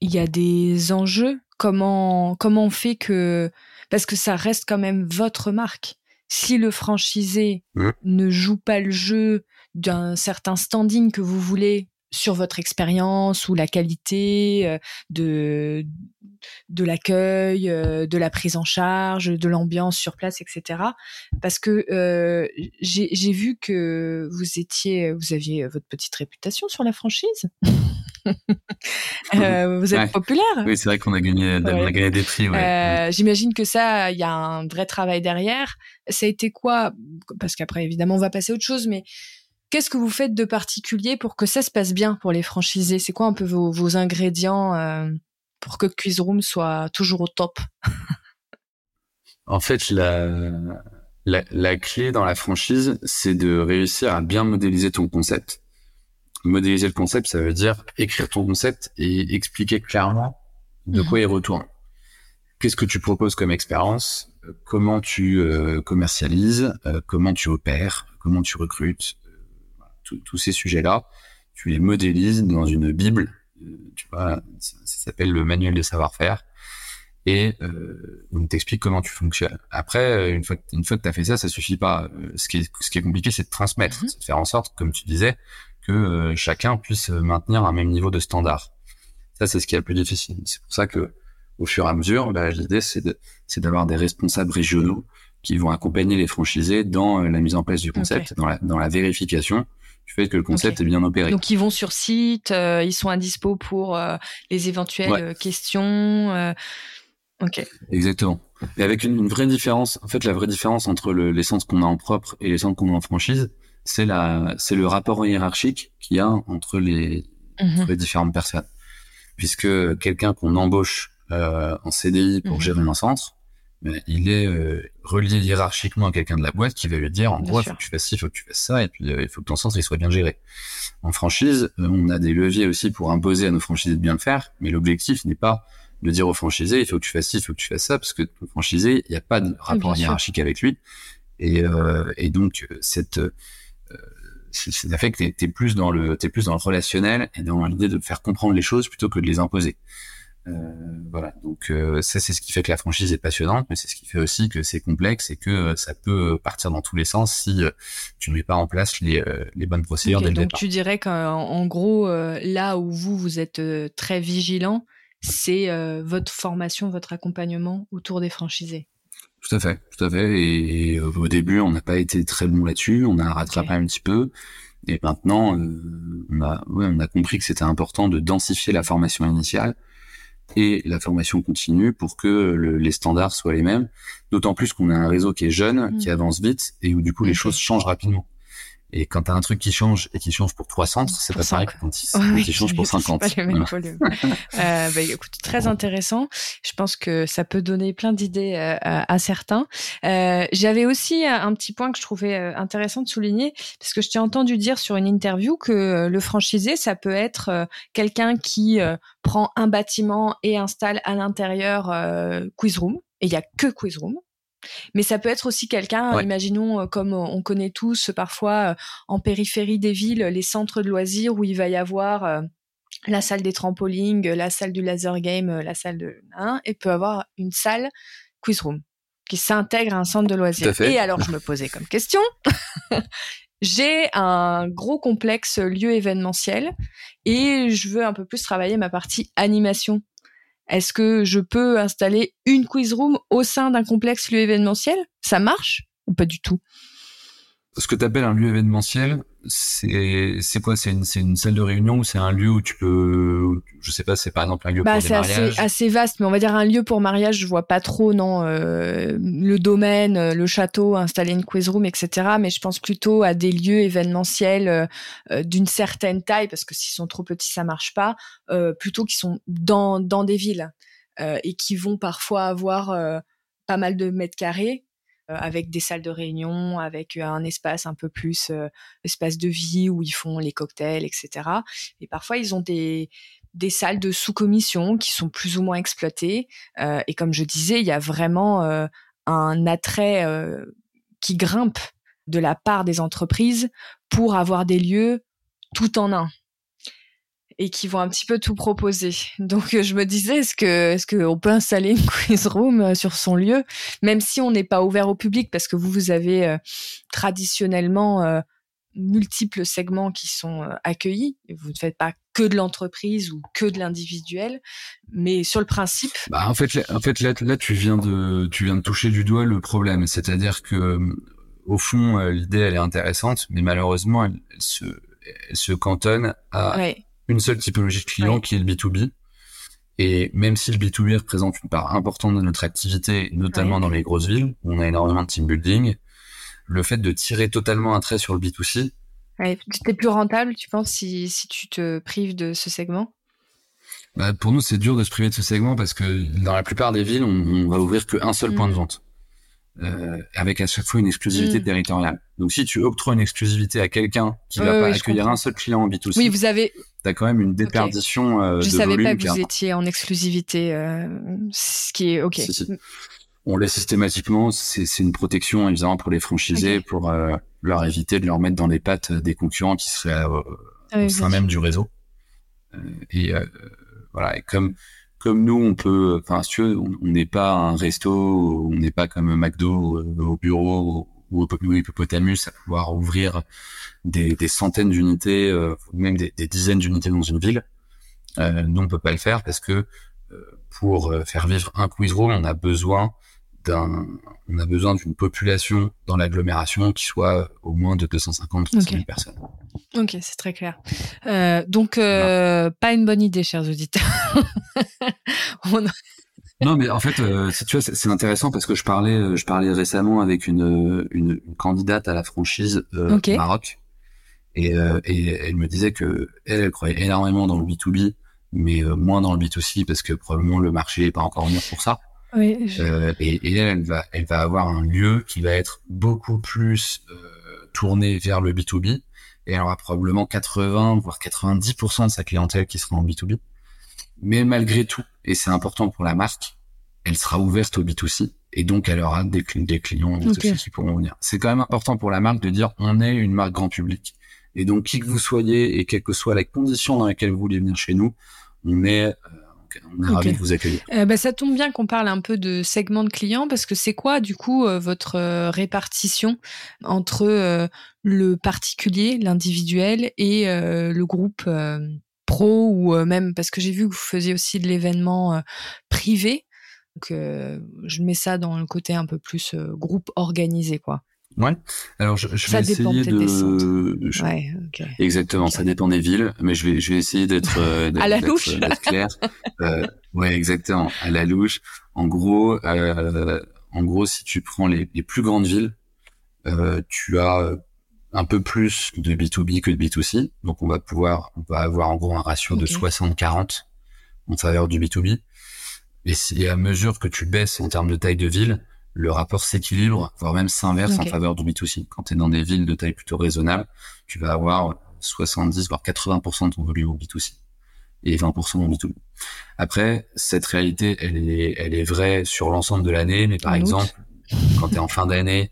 il y a des enjeux. Comment, comment on fait que... Parce que ça reste quand même votre marque. Si le franchisé mmh. ne joue pas le jeu d'un certain standing que vous voulez sur votre expérience ou la qualité euh, de de l'accueil, euh, de la prise en charge, de l'ambiance sur place, etc. Parce que euh, j'ai vu que vous étiez, vous aviez votre petite réputation sur la franchise. vous êtes populaire. Oui, c'est vrai qu'on a gagné, a gagné des prix. J'imagine que ça, il y a un vrai travail derrière. Ça a été quoi? Parce qu'après, évidemment, on va passer à autre chose, mais Qu'est-ce que vous faites de particulier pour que ça se passe bien pour les franchisés? C'est quoi un peu vos, ingrédients euh, pour que Quizroom soit toujours au top? En fait, la, la, clé dans la franchise, c'est de réussir à bien modéliser ton concept. Modéliser le concept, ça veut dire écrire ton concept et expliquer clairement de quoi il retourne. Qu'est-ce que tu proposes comme expérience? Comment tu euh, commercialises? Euh, Comment tu opères? Comment tu recrutes? Tous ces sujets-là, tu les modélises dans une bible, euh, tu vois, ça, s'appelle le manuel de savoir-faire, et euh, on t'explique comment tu fonctionnes. Après, euh, une fois, une fois que tu as fait ça, ça suffit pas. Euh, ce qui est, ce qui est compliqué, c'est de transmettre, mhm. c'est de faire en sorte, comme tu disais, que chacun puisse maintenir un même niveau de standard. Ça, c'est ce qui est le plus difficile. C'est pour ça que, au fur et à mesure, bah, l'idée, c'est de, c'est d'avoir des responsables régionaux qui vont accompagner les franchisés dans la mise en place du concept, dans, la, dans la vérification tu fais que le concept est bien opéré. Donc ils vont sur site, euh, ils sont à dispo pour euh, les éventuelles euh, questions. ok. Exactement. Et avec une, vraie différence, en fait, la vraie différence entre le, les centres qu'on a en propre et les centres qu'on a en franchise, c'est la, c'est le rapport hiérarchique qu'il y a entre les, mhm. les différentes personnes. Puisque quelqu'un qu'on embauche en CDI pour mhm. gérer un centre, il est relié hiérarchiquement à quelqu'un de la boîte qui va lui dire en gros il faut que tu fasses ci, il faut que tu fasses ça et puis il faut que ton centre il soit bien géré. En franchise, on a des leviers aussi pour imposer à nos franchisés de bien le faire, mais l'objectif n'est pas de dire au franchisé il faut que tu fasses ci, il faut que tu fasses ça parce que ton franchisé, il n'y a pas de rapport hiérarchique avec lui et, et donc cette ça fait que t'es es plus dans le t'es plus dans le relationnel et dans l'idée de faire comprendre les choses plutôt que de les imposer. Euh, voilà, donc euh, ça c'est ce qui fait que la franchise est passionnante, mais c'est ce qui fait aussi que c'est complexe et que euh, ça peut partir dans tous les sens si tu ne mets pas en place les, les bonnes procédures dès le donc tu dirais qu'en gros, là où vous vous êtes très vigilant, c'est votre formation, votre accompagnement autour des franchisés. Tout à fait, tout à fait. Et, au début, on n'a pas été très bon là-dessus. On a rattrapé un petit peu. Et maintenant, euh, on a, ouais, on a compris que c'était important de densifier la formation initiale et la formation continue pour que les standards soient les mêmes. D'autant plus qu'on a un réseau qui est jeune, mmh. qui avance vite et où du coup les choses changent rapidement. Et quand tu as un truc qui change et qui change pour 300, c'est pas pareil que quand il, change pour 50. Pas le même euh, bah, écoute, très intéressant. Je pense que ça peut donner plein d'idées euh, à, certains. Euh, J'avais aussi un petit point que je trouvais intéressant de souligner, parce que je t'ai entendu dire sur une interview que le franchisé, ça peut être quelqu'un qui prend un bâtiment et installe à l'intérieur Quizroom. Et il y a que Quizroom. Mais ça peut être aussi quelqu'un, imaginons euh, comme on connaît tous parfois euh, en périphérie des villes, les centres de loisirs où il va y avoir euh, la salle des trampolines, la salle du laser game, la salle de hein, et peut avoir une salle quiz room qui s'intègre à un centre de loisirs. Et alors je me posais comme question, j'ai un gros complexe lieu événementiel et je veux un peu plus travailler ma partie animation est-ce que je peux installer une quiz room au sein d'un complexe lieu événementiel? Ça marche ou pas du tout? Ce que tu appelles un lieu événementiel, c'est quoi? C'est une, une salle de réunion ou c'est un lieu où tu peux je sais pas c'est par exemple un lieu bah, pour des mariages c'est assez vaste mais on va dire un lieu pour mariage je vois pas trop non euh, le domaine euh, le château installer une quiz room etc mais je pense plutôt à des lieux événementiels euh, d'une certaine taille parce que s'ils sont trop petits ça marche pas plutôt qui sont dans dans des villes et qui vont parfois avoir pas mal de mètres carrés euh, avec des salles de réunion, avec un espace un peu plus euh, espace de vie où ils font les cocktails, etc. Et parfois ils ont des des salles de sous-commission qui sont plus ou moins exploitées. Euh, et comme je disais, il y a vraiment un attrait qui grimpe de la part des entreprises pour avoir des lieux tout en un et qui vont un petit peu tout proposer. Donc euh, je me disais est-ce que est-ce qu'on peut installer une quiz room euh, sur son lieu même si on n'est pas ouvert au public parce que vous vous avez euh, traditionnellement multiples segments qui sont accueillis. Vous ne faites pas que de l'entreprise ou que de l'individuel mais sur le principe bah en fait là, en fait là, là tu viens de tu viens de toucher du doigt le problème. C'est-à-dire que au fond l'idée elle est intéressante mais malheureusement elle, se elle se cantonne à une seule typologie de client qui est le B2B. Et même si le B2B représente une part importante de notre activité, notamment dans les grosses villes, où on a énormément de team building, le fait de tirer totalement un trait sur le B2C. Ouais, es plus rentable, tu penses, si, si tu te prives de ce segment? Bah, Pour nous, c'est dur de se priver de ce segment parce que dans la plupart des villes, on, va ouvrir qu'un seul point de mm. vente. Euh, avec à chaque fois une exclusivité mm. territoriale. Donc si tu octroies une exclusivité à quelqu'un qui va pas accueillir un seul client en B2C, oui, vous avez, t'as quand même une déperdition euh, Je de savais pas que vous étiez en exclusivité, euh, ce qui est ok. On l'est systématiquement, c'est une protection évidemment pour les franchisés, pour euh, leur éviter de leur mettre dans les pattes des concurrents qui seraient ah au sein même du réseau. et voilà, et comme comme nous, on peut, enfin, on n'est pas un resto, on n'est pas comme McDo euh, au bureau ou au Hippopotamus à pouvoir ouvrir des, centaines d'unités, euh, même des, dizaines d'unités dans une ville. Euh, nous, on peut pas le faire parce que euh, pour faire vivre un quiz room, on a besoin on a besoin d'une population dans l'agglomération qui soit au moins de 250 300 personnes. Ok, c'est très clair. Euh, donc, euh, pas une bonne idée, chers auditeurs. Non, mais en fait, euh, tu vois, c'est intéressant parce que je parlais, euh, je parlais récemment avec une, une, candidate à la franchise euh, au Maroc, et, et elle me disait que elle, elle croyait énormément dans le B2B, mais moins dans le B2C parce que probablement le marché est pas encore mûr pour ça. Oui, et, elle, va, elle va avoir un lieu qui va être beaucoup plus tourné vers le B2B et elle aura probablement 80 voire 90% de sa clientèle qui sera en B2B. Mais malgré tout, et c'est important pour la marque, elle sera ouverte au B2C et donc elle aura des, des clients qui pourront venir. C'est quand même important pour la marque de dire on est une marque grand public et donc qui que vous soyez et quelles que soient les conditions dans lesquelles vous voulez venir chez nous, on est euh, on est ravis de vous accueillir. Euh, bah, ça tombe bien qu'on parle un peu de segment de clients parce que c'est quoi du coup euh, votre euh, répartition entre le particulier, l'individuel et le groupe pro ou même parce que j'ai vu que vous faisiez aussi de l'événement privé. Donc je mets ça dans le côté un peu plus groupe organisé quoi. Ouais. Alors je, je vais essayer de. Ouais, Exactement. Ça dépend des villes, mais je vais je vais essayer d'être à la louche, clair. euh, ouais, exactement. À la louche. En gros, euh, en gros, si tu prends les, les plus grandes villes, euh, tu as un peu plus de B2B que de B2C. Donc on va pouvoir, on va avoir en gros un ratio de 60-40 en faveur du B2B. Et si à mesure que tu baisses en termes de taille de ville, le rapport s'équilibre, voire même s'inverse en faveur du B2C. Quand tu es dans des villes de taille plutôt raisonnable, tu vas avoir 70 voire 80% de ton volume au B2C et 20% au B2B. Après, cette réalité, elle est, elle est vraie sur l'ensemble de l'année, mais par exemple, quand tu es en fin d'année,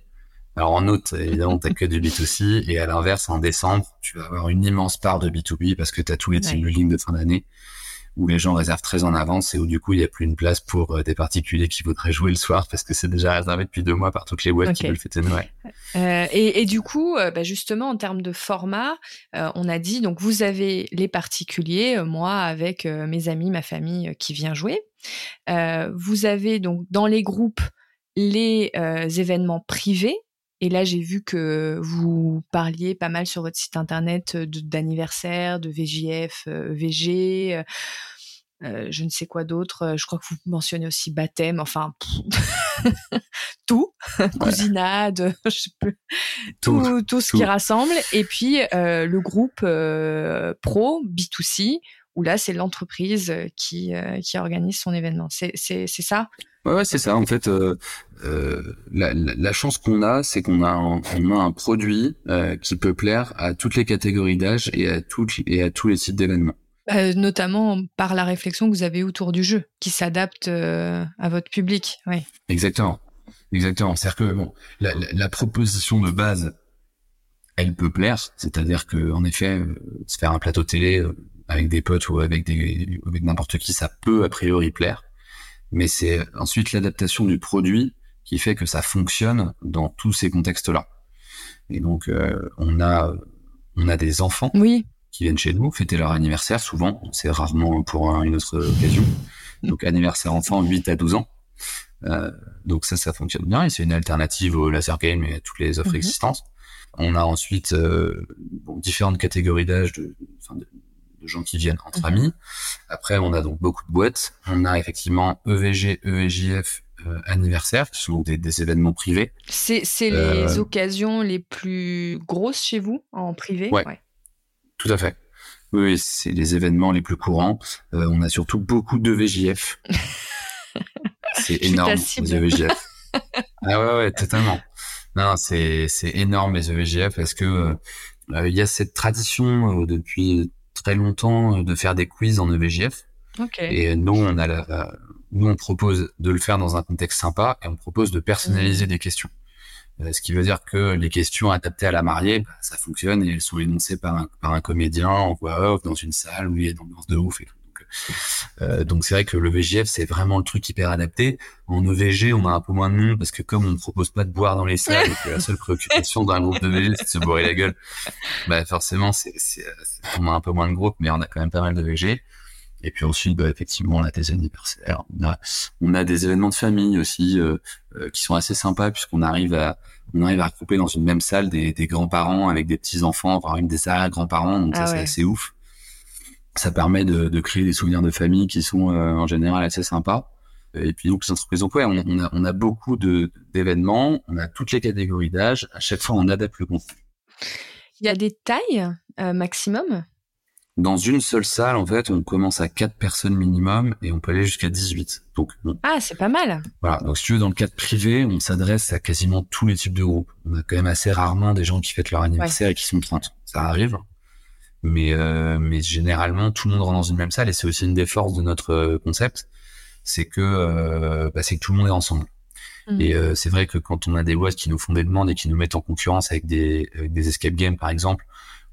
alors en août, évidemment, t'as que du B2C, et à l'inverse, en décembre, tu vas avoir une immense part de B2B parce que tu as tous les team building de fin d'année où les gens réservent très en avance et où du coup il n'y a plus une place pour euh, des particuliers qui voudraient jouer le soir parce que c'est déjà réservé depuis deux mois par toutes les boîtes qui veulent fêter Noël. Euh, et, et, du coup, euh, bah justement en termes de format, on a dit donc vous avez les particuliers, moi avec mes amis, ma famille qui vient jouer. vous avez donc dans les groupes les événements privés et là, j'ai vu que vous parliez pas mal sur votre site internet d'anniversaire, de, VJF, VG, euh, je ne sais quoi d'autre. Je crois que vous mentionnez aussi baptême, enfin tout, cousinade, je sais plus, tout, tout, ce qui rassemble. Et puis le groupe pro B2C où là c'est l'entreprise qui qui organise son événement. C'est c'est c'est ça? Ouais, ouais c'est ça. En fait, euh, euh, la, la, chance qu'on a, c'est qu'on a, un, on a un produit euh, qui peut plaire à toutes les catégories d'âge et à toutes et à tous les types d'événements. Euh, notamment par la réflexion que vous avez autour du jeu, qui s'adapte euh, à votre public. Oui. Exactement, exactement. C'est-à-dire que bon, la, la, la, proposition de base, elle peut plaire. C'est-à-dire que en effet, se faire un plateau télé avec des potes ou avec des avec n'importe qui, ça peut a priori plaire mais c'est ensuite l'adaptation du produit qui fait que ça fonctionne dans tous ces contextes-là. Et donc, euh, on a on a des enfants oui. qui viennent chez nous fêter leur anniversaire, souvent, c'est rarement pour une autre occasion. Donc, anniversaire enfant, 8 à 12 ans. Euh, donc ça, ça fonctionne bien et c'est une alternative au laser game et à toutes les offres mhm. existantes. On a ensuite euh, bon, différentes catégories d'âge, de, de, de gens qui viennent entre mhm. amis. Après, on a donc beaucoup de boîtes. On a effectivement EVG, EVJF, euh, anniversaire, qui sont des, des événements privés. C'est les euh, occasions les plus grosses chez vous en privé? Ouais. Tout à fait. Oui, c'est les événements les plus courants. Euh, on a surtout beaucoup de VJF. c'est énorme, les EVJF. ah ouais, ouais, totalement. Non, c'est c'est énorme les EVJF parce que il y a cette tradition depuis très longtemps euh, de faire des quiz en EVGF. Et nous, on a la, nous, on propose de le faire dans un contexte sympa et on propose de personnaliser mmh. des questions. Euh, ce qui veut dire que les questions adaptées à la mariée, bah, ça fonctionne et elles sont énoncées par un, par un comédien en voix off dans une salle où il y a une ambiance de ouf et tout. Euh, donc c'est vrai que le VGF c'est vraiment le truc hyper adapté. En EVG on a un peu moins de monde parce que comme on ne propose pas de boire dans les salles et que la seule préoccupation d'un groupe de VG c'est de se boire la gueule, bah forcément c'est, on a un peu moins de groupes mais on a quand même pas mal de VG. Et puis ensuite, bah, effectivement, on a des anniversaires, on a, on a des événements de famille aussi euh, euh, qui sont assez sympas puisqu'on arrive à, on arrive à regrouper dans une même salle des, des grands-parents avec des petits enfants, voire une des arrière-grands-parents. Donc ça, ah c'est assez ouf ça permet de, de, créer des souvenirs de famille qui sont euh, en général assez sympas. Et puis donc les entreprises, donc ouais, on, a, on a beaucoup d'événements, on a toutes les catégories d'âge. À chaque fois, on adapte le contenu. Il y a des tailles euh, maximum? Dans une seule salle, en fait, on commence à 4 personnes minimum et on peut aller jusqu'à 18. Donc, Ah, c'est pas mal. Voilà. Donc, si tu veux, dans le cadre privé, on s'adresse à quasiment tous les types de groupes. On a quand même assez rarement des gens qui fêtent leur anniversaire et qui sont 30. Ça arrive. Mais, euh, mais généralement, tout le monde rentre dans une même salle et c'est aussi une des forces de notre euh, concept. C'est que, euh, bah, c'est que tout le monde est ensemble. Mm. Et euh, c'est vrai que quand on a des boîtes qui nous font des demandes et qui nous mettent en concurrence avec des, avec des escape games, par exemple,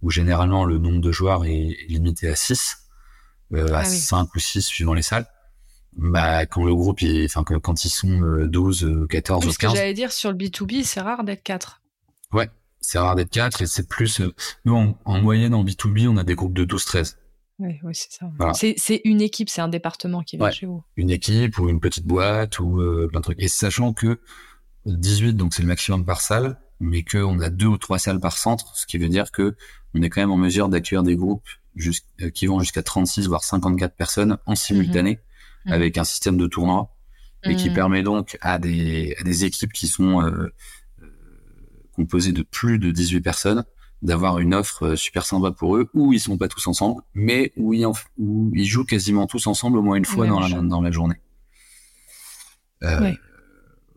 où généralement le nombre de joueurs est, limité à 6, euh, à 5 ah ou 6 suivant les salles. Bah, quand le groupe, enfin, quand ils sont 12, 14 ou 15. Ce que j'allais dire, sur le B2B, c'est rare d'être 4. Ouais, c'est rare d'être 4 et c'est plus, euh, nous, en, moyenne, en B2B, on a des groupes de 12, 13. Oui, ouais, c'est ça. C'est une équipe, c'est un département qui vient chez vous. Une équipe ou une petite boîte ou euh, plein de trucs. Et sachant que 18, donc c'est le maximum par salle, mais qu'on a deux ou trois salles par centre, ce qui veut dire que on est quand même en mesure d'accueillir des groupes euh, qui vont jusqu'à 36 voire 54 personnes en simultané mhm. avec un système de tournoi et qui mhm. permet donc à des, à des équipes qui sont euh, euh, composées de plus de 18 personnes d'avoir une offre super sympa pour eux où ils sont pas tous ensemble mais où ils, où ils jouent quasiment tous ensemble au moins une fois dans la, dans la journée. Euh,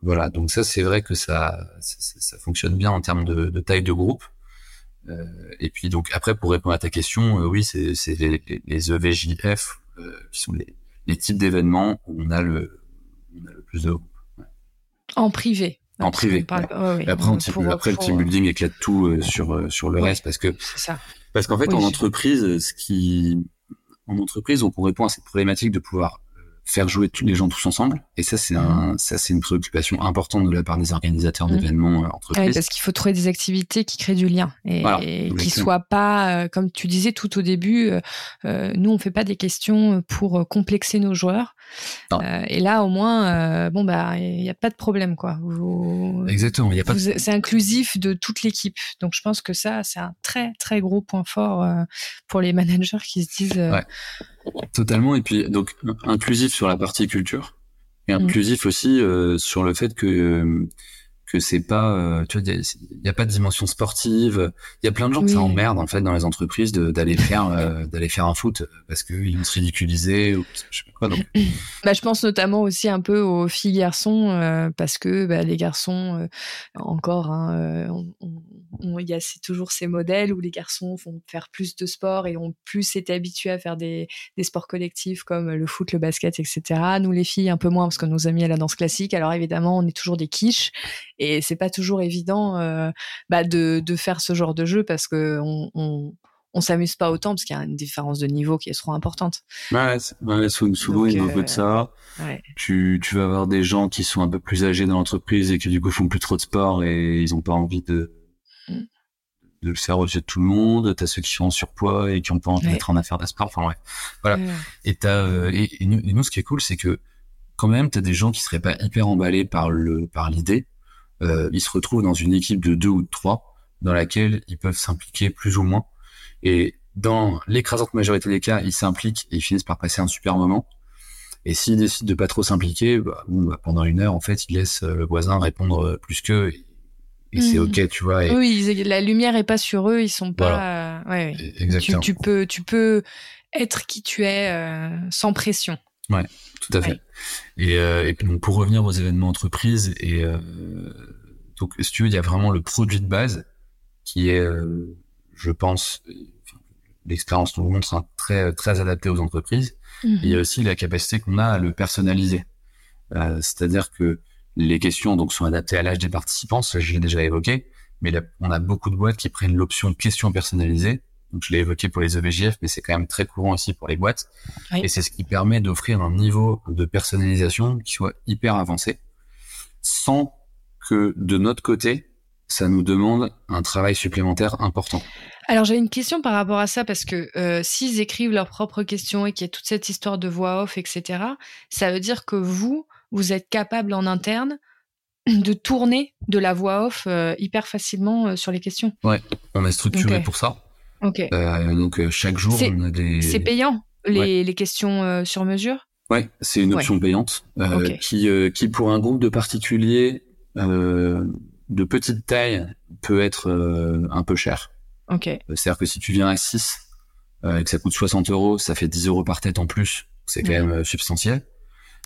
Voilà, donc ça c'est vrai que ça, ça, ça, fonctionne bien en termes de, de taille de groupe. Euh, et puis donc après pour répondre à ta question, euh, oui c'est les, les EVJF euh, qui sont les, les types d'événements où on a le on a le plus de groupes. En privé. En privé. Après, après le team building éclate tout sur sur le reste parce que ça. parce qu'en fait en entreprise ce qui en entreprise on répond à cette problématique de pouvoir faire jouer les gens tous ensemble. Et ça, c'est un, ça, c'est une préoccupation importante de la part des organisateurs mmh. d'événements euh, entreprises. parce qu'il faut trouver des activités qui créent du lien et, qui soient pas, euh, comme tu disais tout au début, euh, nous on fait pas des questions pour complexer nos joueurs. Euh, et là, au moins, bon bah, il n'y a pas de problème quoi. Exactement. Il y a pas. C'est inclusif de toute l'équipe. Donc, je pense que ça, c'est un très très gros point fort pour les managers qui se disent. Ouais Totalement. Et puis, donc, inclusif sur la partie culture et mm. inclusif aussi euh, sur le fait que euh, que c'est pas, euh, tu vois, il y, a pas de dimension sportive. Il y a plein de gens qui s'emmerdent en fait dans les entreprises d'aller faire euh, d'aller faire un foot parce qu'ils vont se ridiculiser ou je sais pas quoi. Donc. bah, je pense notamment aussi un peu aux filles garçons euh, parce que bah, les garçons encore, hein, il y a toujours ces modèles où les garçons vont faire plus de sport et ont plus été habitués à faire des, des sports collectifs comme le foot, le basket, etc. Nous les filles un peu moins parce que nos amis à la danse classique. Alors évidemment, on est toujours des quiches et c'est pas toujours évident euh, bah de, de, faire ce genre de jeu parce que on, on, on s'amuse pas autant parce qu'il y a une différence de niveau qui est trop importante. Ouais, ouais souvent il y a un peu de ça. Ouais. Tu, tu vas avoir des gens qui sont un peu plus âgés dans l'entreprise et qui du coup font plus trop de sport et ils ont pas envie de mm. de le faire au-dessus de tout le monde. T'as ceux qui sont en surpoids et qui ont pas envie d'être en affaire de sport. Enfin ouais, voilà. Et t'as euh, et, et, nous, ce qui est cool, c'est que quand même t'as des gens qui seraient pas hyper emballés par le par l'idée euh, ils se retrouvent dans une équipe de deux ou de trois dans laquelle ils peuvent s'impliquer plus ou moins. Et dans l'écrasante majorité des cas, ils s'impliquent et ils finissent par passer un super moment. Et s'ils décident de pas trop s'impliquer, bah, bah, pendant une heure, en fait, ils laissent euh, le voisin répondre euh, plus qu'eux. Et, c'est mmh. ok, tu vois. Oui, la lumière est pas sur eux, ils sont pas. Ouais, Exactement. Tu, peux, tu peux être qui tu es sans pression. Ouais, tout à fait. Et, euh, et donc pour revenir aux événements entreprises, et euh, donc si tu veux, il y a vraiment le produit de base qui est, euh, je pense, l'expérience nous montre hein, très très adapté aux entreprises. il y a aussi la capacité qu'on a à le personnaliser. Euh, C'est-à-dire que les questions donc sont adaptées à l'âge des participants, ça je l'ai déjà évoqué, mais on a beaucoup de boîtes qui prennent l'option questions personnalisées donc, je l'ai évoqué pour les EVJF, mais c'est quand même très courant aussi pour les boîtes. Et c'est ce qui permet d'offrir un niveau de personnalisation qui soit hyper avancé, sans que de notre côté, ça nous demande un travail supplémentaire important. Alors j'ai une question par rapport à ça parce que euh, s'ils écrivent leurs propres questions et qu'il y a toute cette histoire de voix off, etc., ça veut dire que vous, vous êtes capable en interne de tourner de la voix off euh, hyper facilement euh, sur les questions. Ouais, on est structuré pour ça. Ok. Euh, donc euh, chaque jour, on a des. C'est payant les, les questions euh, sur mesure? Ouais, c'est une option payante qui qui pour un groupe de particuliers de petite taille peut être un peu cher. Ok. C'est-à-dire que si tu viens à 6, et que ça coûte 60 euros, ça fait 10 euros par tête en plus. C'est quand même substantiel.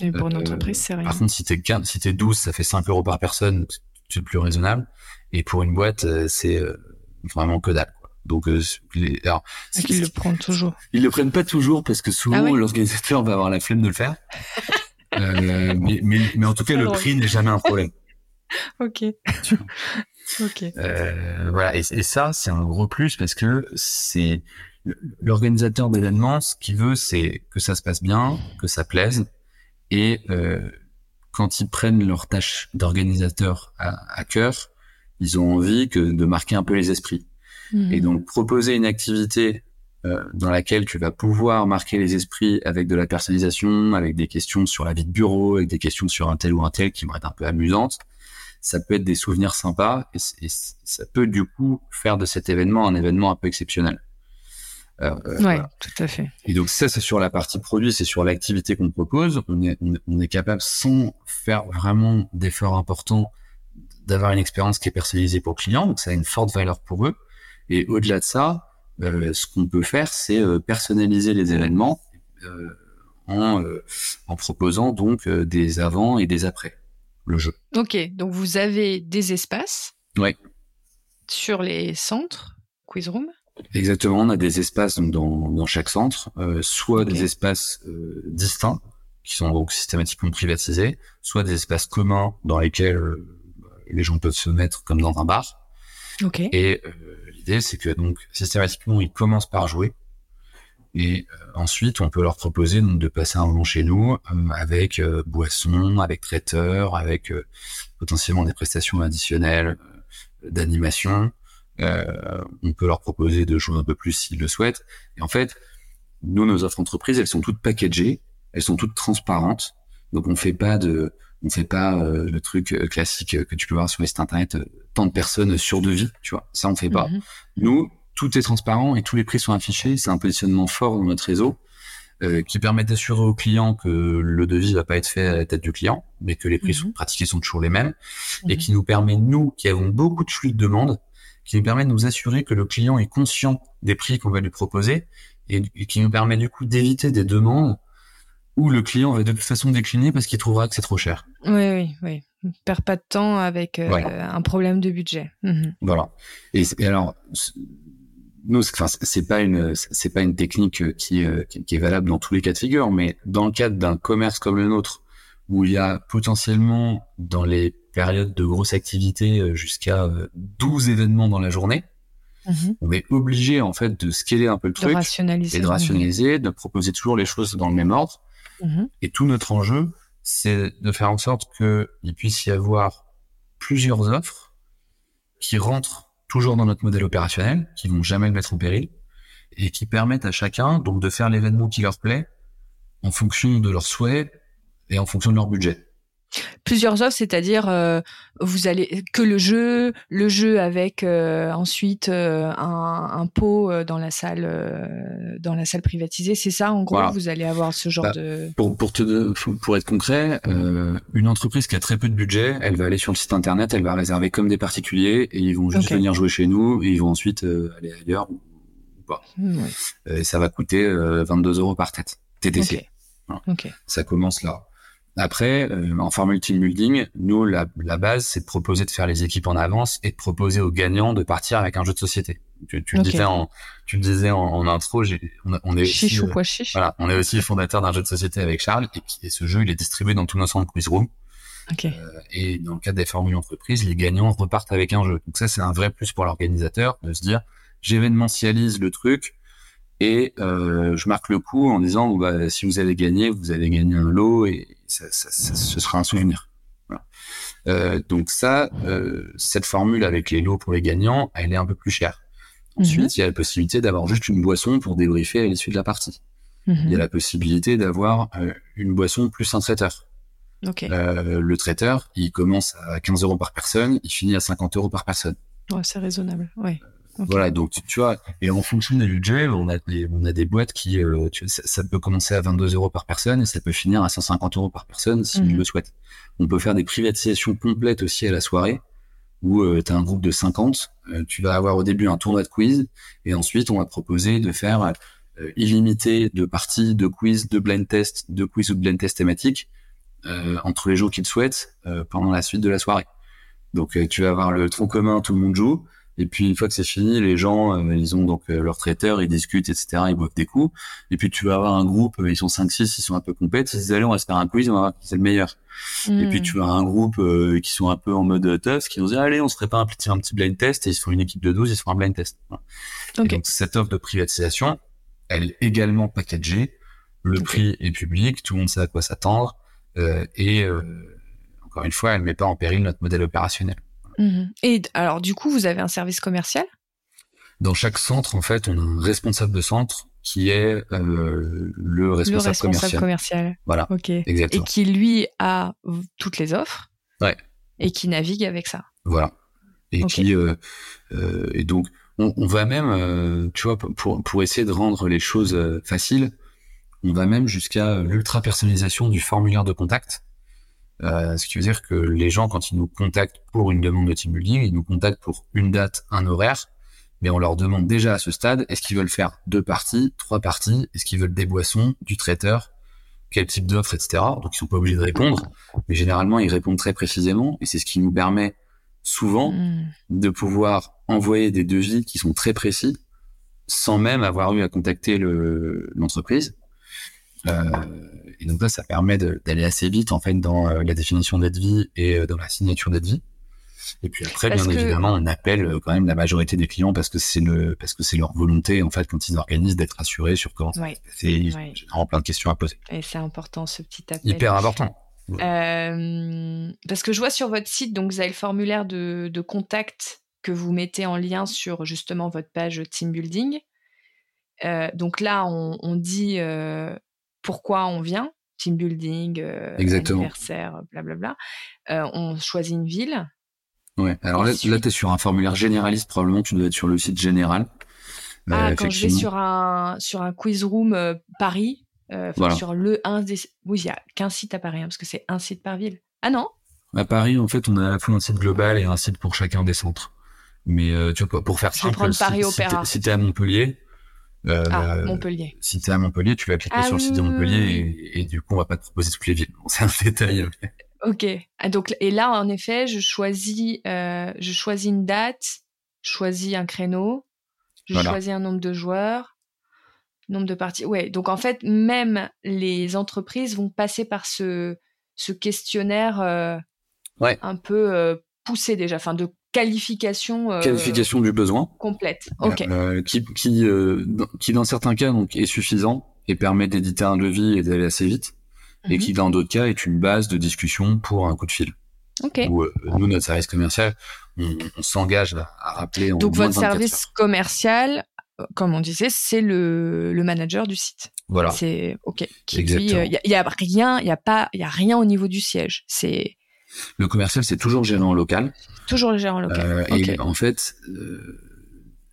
Et pour une entreprise, c'est rien. Par contre, si t'es si t'es 12, ça fait 5 euros par personne, c'est plus raisonnable. Et pour une boîte, c'est vraiment que dalle. Donc, euh, les, alors, ils le prennent toujours. Ils le prennent pas toujours parce que souvent ah l'organisateur va avoir la flemme de le faire. euh, mais, mais, mais, en tout cas, le prix n'est jamais un problème. ok. ok. Euh, voilà. Et, et ça, c'est un gros plus parce que c'est l'organisateur d'événements. Ce qu'il veut, c'est que ça se passe bien, que ça plaise, et euh, quand ils prennent leur tâche d'organisateur à, à cœur, ils ont envie que de marquer un peu les esprits. Mhm. Et donc proposer une activité euh, dans laquelle tu vas pouvoir marquer les esprits avec de la personnalisation, avec des questions sur la vie de bureau, avec des questions sur un tel ou un tel qui vont être un peu amusantes, ça peut être des souvenirs sympas et, ça peut du coup faire de cet événement un événement un peu exceptionnel. Euh, euh ouais, tout à fait. Et donc ça, c'est sur la partie produit, c'est sur l'activité qu'on propose. On est, on est capable, sans faire vraiment d'efforts importants, d'avoir une expérience qui est personnalisée pour le client. Donc ça a une forte valeur pour eux. Et au-delà de ça, euh, ce qu'on peut faire, c'est euh, personnaliser les événements euh, en, en proposant donc des avant et des après le jeu. Ok, donc vous avez des espaces. Ouais. Sur les centres Quizroom. Exactement, on a des espaces donc, dans, dans chaque centre, euh, soit des espaces euh, distincts qui sont donc systématiquement privatisés, soit des espaces communs dans lesquels les gens peuvent se mettre comme dans un bar. Et c'est que donc systématiquement ils commencent par jouer et euh, ensuite on peut leur proposer donc de passer un moment chez nous euh, avec euh, boisson, avec traiteur, avec potentiellement des prestations additionnelles d'animation. on peut leur proposer de jouer un peu plus s'ils le souhaitent. Et en fait, nous nos offres entreprises, elles sont toutes packagées, elles sont toutes transparentes. Donc on fait pas de on fait pas euh, le truc euh, classique euh, que tu peux voir sur les sites internet, tant de personnes sur devis, tu vois. Ça, on fait pas. Mhm. Nous, tout est transparent et tous les prix sont affichés. C'est un positionnement fort dans notre réseau qui permet d'assurer au client que le devis va pas être fait à la tête du client, mais que les prix sont mhm. pratiqués sont toujours les mêmes et mhm. qui nous permet, nous, qui avons beaucoup de flux de demandes, qui nous permet de nous assurer que le client est conscient des prix qu'on va lui proposer et qui nous permet du coup d'éviter des demandes où le client va de toute façon décliner parce qu'il trouvera que c'est trop cher. Oui, oui, oui. On perd pas de temps avec euh, un problème de budget. Mhm. Voilà. Et, alors, nous, enfin, c'est pas une, c'est pas une technique euh, qui, qui, est valable dans tous les cas de figure, mais dans le cadre d'un commerce comme le nôtre, où il y a potentiellement dans les périodes de grosse activité euh, jusqu'à 12 événements dans la journée, mhm. on est obligé en fait de scaler un peu le truc et de rationaliser, de proposer toujours les choses dans le même ordre Mhm. Et tout notre enjeu, c'est de faire en sorte qu'il puisse y avoir plusieurs offres qui rentrent toujours dans notre modèle opérationnel, qui vont jamais le mettre en péril, et qui permettent à chacun donc de faire l'événement qui leur plaît en fonction de leurs souhaits et en fonction de leur budget. Plusieurs offres, c'est-à-dire euh, vous allez que le jeu, le jeu avec euh, ensuite euh, un, un, pot dans la salle, dans la salle privatisée. C'est ça, en gros, vous allez avoir ce genre bah, de. Pour pour te pour être concret, une entreprise qui a très peu de budget, elle va aller sur le site internet, elle va réserver comme des particuliers et ils vont juste venir jouer chez nous et ils vont ensuite aller ailleurs ou, pas. Et ça va coûter 22 euros par tête TTC. Ça commence là. Après, euh, en formule team building, nous, la, la base, c'est de proposer de faire les équipes en avance et de proposer aux gagnants de partir avec un jeu de société. Tu, tu le disais en, tu le disais en, intro, on, on, est aussi, euh, voilà, on est aussi fondateur d'un jeu de société avec Charles et, ce jeu, il est distribué dans tous nos centres quiz room. Okay. Euh, et dans le cadre des formules entreprises, les gagnants repartent avec un jeu. Donc ça, c'est un vrai plus pour l'organisateur de se dire, j'événementialise le truc, et euh, je marque le coup en disant bah, si vous avez gagné, vous avez gagné un lot et ça, ça, ça, ce sera un souvenir. Voilà. Euh, donc ça, euh, cette formule avec les lots pour les gagnants, elle est un peu plus chère. Ensuite, mhm. il y a la possibilité d'avoir juste une boisson pour débriefer à l'issue de la partie. Il y a mhm. la possibilité d'avoir euh, une boisson plus un traiteur. Okay. Euh, le traiteur, il commence à 15 euros par personne, il finit à 50 euros par personne. Ouais, c'est raisonnable. Ouais. Voilà, donc tu, vois, et en fonction des budgets, on a des, on a des boîtes qui, euh, tu, ça, ça, peut commencer à 22 euros par personne et ça peut finir à 150 euros par personne s'ils mhm. le souhaitent. On peut faire des privatisations complètes aussi à la soirée où euh, tu as un groupe de 50, euh, tu vas avoir au début un tournoi de quiz et ensuite on va proposer de faire euh, illimité de parties, de quiz, de blind test, de quiz ou de blind test thématiques euh, entre les jours qu'ils souhaitent euh, pendant la suite de la soirée. Donc tu vas avoir le tronc commun, tout le monde joue. Et puis une fois que c'est fini, les gens, ils ont donc leur traiteur, ils discutent, etc. Ils boivent des coups. Et puis tu vas avoir un groupe, ils sont 5-6, ils sont un peu compètes. Ils disent allez, on va se faire un quiz, on va voir qui c'est le meilleur. Et puis hmm. tu as un groupe qui sont un peu en mode tough, qui vont dire allez, on se ferait pas un petit, un petit blind test. Et ils se font une équipe de 12, ils se font un blind test. donc cette offre de privatisation, elle est également packagée. Le prix est public, tout le monde sait à quoi s'attendre. Euh, et euh, encore une fois, elle ne met pas en péril notre modèle opérationnel. Mhm. Et alors, du coup, vous avez un service commercial? Dans chaque centre, en fait, on a un responsable de centre qui est euh, le responsable, commercial. commercial. Voilà. Ok. Exactement. Et qui lui a toutes les offres. Ouais. Et qui navigue avec ça. Voilà. Et qui euh, euh, et donc on, on, va même, euh, tu vois, pour, pour essayer de rendre les choses euh, faciles, on va même jusqu'à l'ultra personnalisation du formulaire de contact. Euh, ce qui veut dire que les gens, quand ils nous contactent pour une demande de team building, ils nous contactent pour une date, un horaire, mais on leur demande déjà à ce stade, est-ce qu'ils veulent faire deux parties, trois parties, est-ce qu'ils veulent des boissons, du traiteur, quel type d'offre, etc. Donc ils sont pas obligés de répondre, mais généralement ils répondent très précisément, et c'est ce qui nous permet souvent hmm. de pouvoir envoyer des devis qui sont très précis sans même avoir eu à contacter l'entreprise. Euh, et donc là, ça permet d'aller assez vite en fait dans euh, la définition d'aide vie et euh, dans la signature d'aide vie. Et puis après, bien évidemment, on appelle euh, quand même la majorité des clients parce que c'est le parce que c'est leur volonté en fait quand ils organisent d'être assurés sur comment c'est vraiment plein de questions à poser. Et c'est important ce petit appel. Hyper important. Euh, parce que je vois sur votre site, donc vous avez le formulaire de, de, contact que vous mettez en lien sur justement votre page team building. Euh, donc là, on, on dit euh, pourquoi on vient, team building, euh, anniversaire, blablabla. Euh, on choisit une ville. Ouais. Alors là, là tu es sur un formulaire généraliste, probablement tu dois être sur le site général. Ah, quand je vais sur un sur un quiz room Paris, euh, sur le un des... Oui, il y a qu'un site à Paris, hein, parce que c'est un site par ville. Ah non? À Paris, en fait, on a à la fois un site global et un site pour chacun des centres. Mais euh, tu vois, pour faire simple, prendre Paris si, Opéra. si t'es à Montpellier, euh, ah, Montpellier. Si t'es à Montpellier, tu vas cliquer ah sur le site de Montpellier et, et, du coup, on va pas te proposer toutes les villes. c'est un détail. Ok. Ah, donc et là, en effet, je choisis, euh, je choisis une date, je choisis un créneau, je choisis un nombre de joueurs, Nombre de parties. Ouais. Donc en fait, même les entreprises vont passer par ce, ce questionnaire euh, ouais. un peu poussé déjà, enfin de qualification. Euh, qualification du besoin. Complète. Ok. qui qui, qui dans certains cas donc est suffisant et permet d'éditer un devis et d'aller assez vite, et mhm. qui dans d'autres cas est une base de discussion pour un coup de fil. Ok. Où, nous notre service commercial, on, on s'engage à, rappeler. En donc votre service commercial comme on disait, c'est le, le manager du site. Voilà. C'est ok. Il y, y, a rien, il y a pas, il y a rien au niveau du siège. C'est le commercial, c'est toujours le gérant local. Toujours le gérant local. Euh, Et en fait, euh,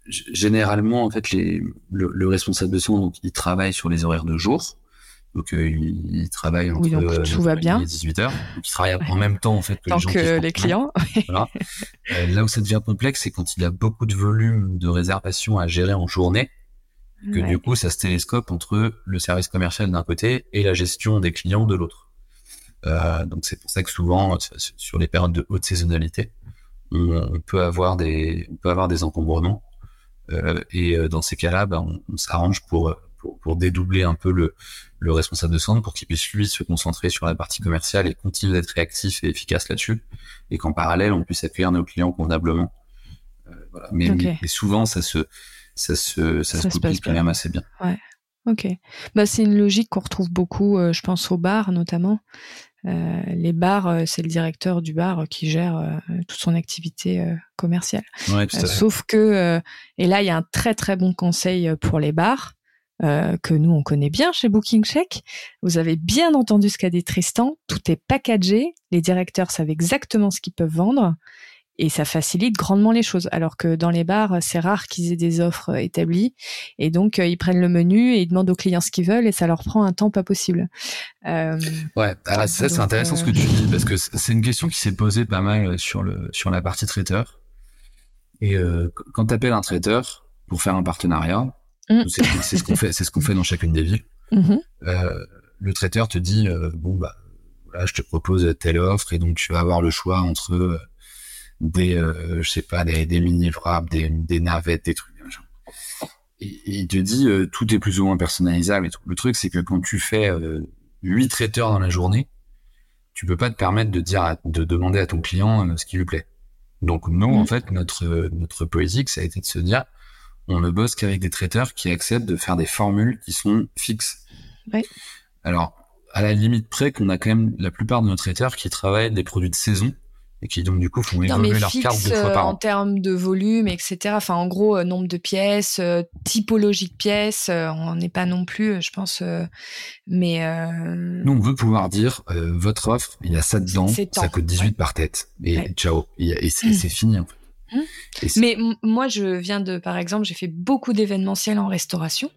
généralement, en fait, les, le, le, responsable de son, donc, il travaille sur les horaires de jour. Donc euh, il, travaille entre oui, donc, tout va bien. 18 heures. Donc, il travaille en même temps en fait que Tant les, gens que les clients. voilà. euh, là où ça devient complexe, c'est quand il a beaucoup de volume de réservations à gérer en journée, que ouais. du coup ça se télescope entre le service commercial d'un côté et la gestion des clients de l'autre. Euh, donc c'est pour ça que souvent sur les périodes de haute saisonnalité, on, peut avoir des on peut avoir des encombrements. Euh, et euh, dans ces cas-là, bah, on, on s'arrange pour pour, pour, dédoubler un peu le, le responsable de centre pour qu'il puisse lui se concentrer sur la partie commerciale et continuer d'être réactif et efficace là-dessus et qu'en parallèle on puisse accueillir nos clients convenablement. Euh, voilà. mais, okay. mais, souvent ça se ça se ça, ça se copie quand même assez bien. Ouais. Ok. Bah c'est une logique qu'on retrouve beaucoup, euh, je pense aux bars notamment. Euh, les bars, euh, c'est le directeur du bar qui gère euh, toute son activité commerciale. Ouais, sauf que, et là, il y a un très très bon conseil pour les bars, euh, que nous on connaît bien chez Booking Check. Vous avez bien entendu ce qu'a dit Tristan, tout est packagé, les directeurs savent exactement ce qu'ils peuvent vendre et ça facilite grandement les choses. Alors que dans les bars, c'est rare qu'ils aient des offres établies et donc euh, ils prennent le menu et ils demandent aux clients ce qu'ils veulent et ça leur prend un temps pas possible. Euh, ouais, alors ça c'est intéressant ce que tu dis parce que c'est une question qui s'est posée pas mal sur le sur la partie traiteur. Et quand tu appelles un traiteur pour faire un partenariat, Mmh. C'est ce qu'on fait, c'est ce qu'on fait dans chacune des villes. Mmh. Euh, le traiteur te dit euh, bon bah voilà, je te propose telle offre et donc tu vas avoir le choix entre euh, des euh, je sais pas des, des mini frappes, des, des navettes, des trucs. Et, et il te dit tout est plus ou moins personnalisable et tout. Le truc c'est que quand tu fais huit traiteurs dans la journée, tu peux pas te permettre de dire de demander à ton client ce qui lui plaît. Donc non, en mmh. fait, notre notre politique, ça a été de se dire, on ne bosse qu'avec des traiteurs qui acceptent de faire des formules qui sont fixes. Alors, à la limite près qu'on a quand même la plupart de nos traiteurs qui travaillent des produits de saison et qui donc du coup font évoluer leur carte deux fois par euh, an. En termes de volume, etc. Enfin, en gros, euh, nombre de pièces, euh, typologie de pièces, on n'est pas non plus, je pense. mais nous, on veut pouvoir dire votre offre, il y a ça dedans, ça coûte 18 par tête, et ciao, et, c'est fini. En fait. Mmh. Mais moi, je viens de, par exemple, j'ai fait beaucoup d'événementiels en restauration.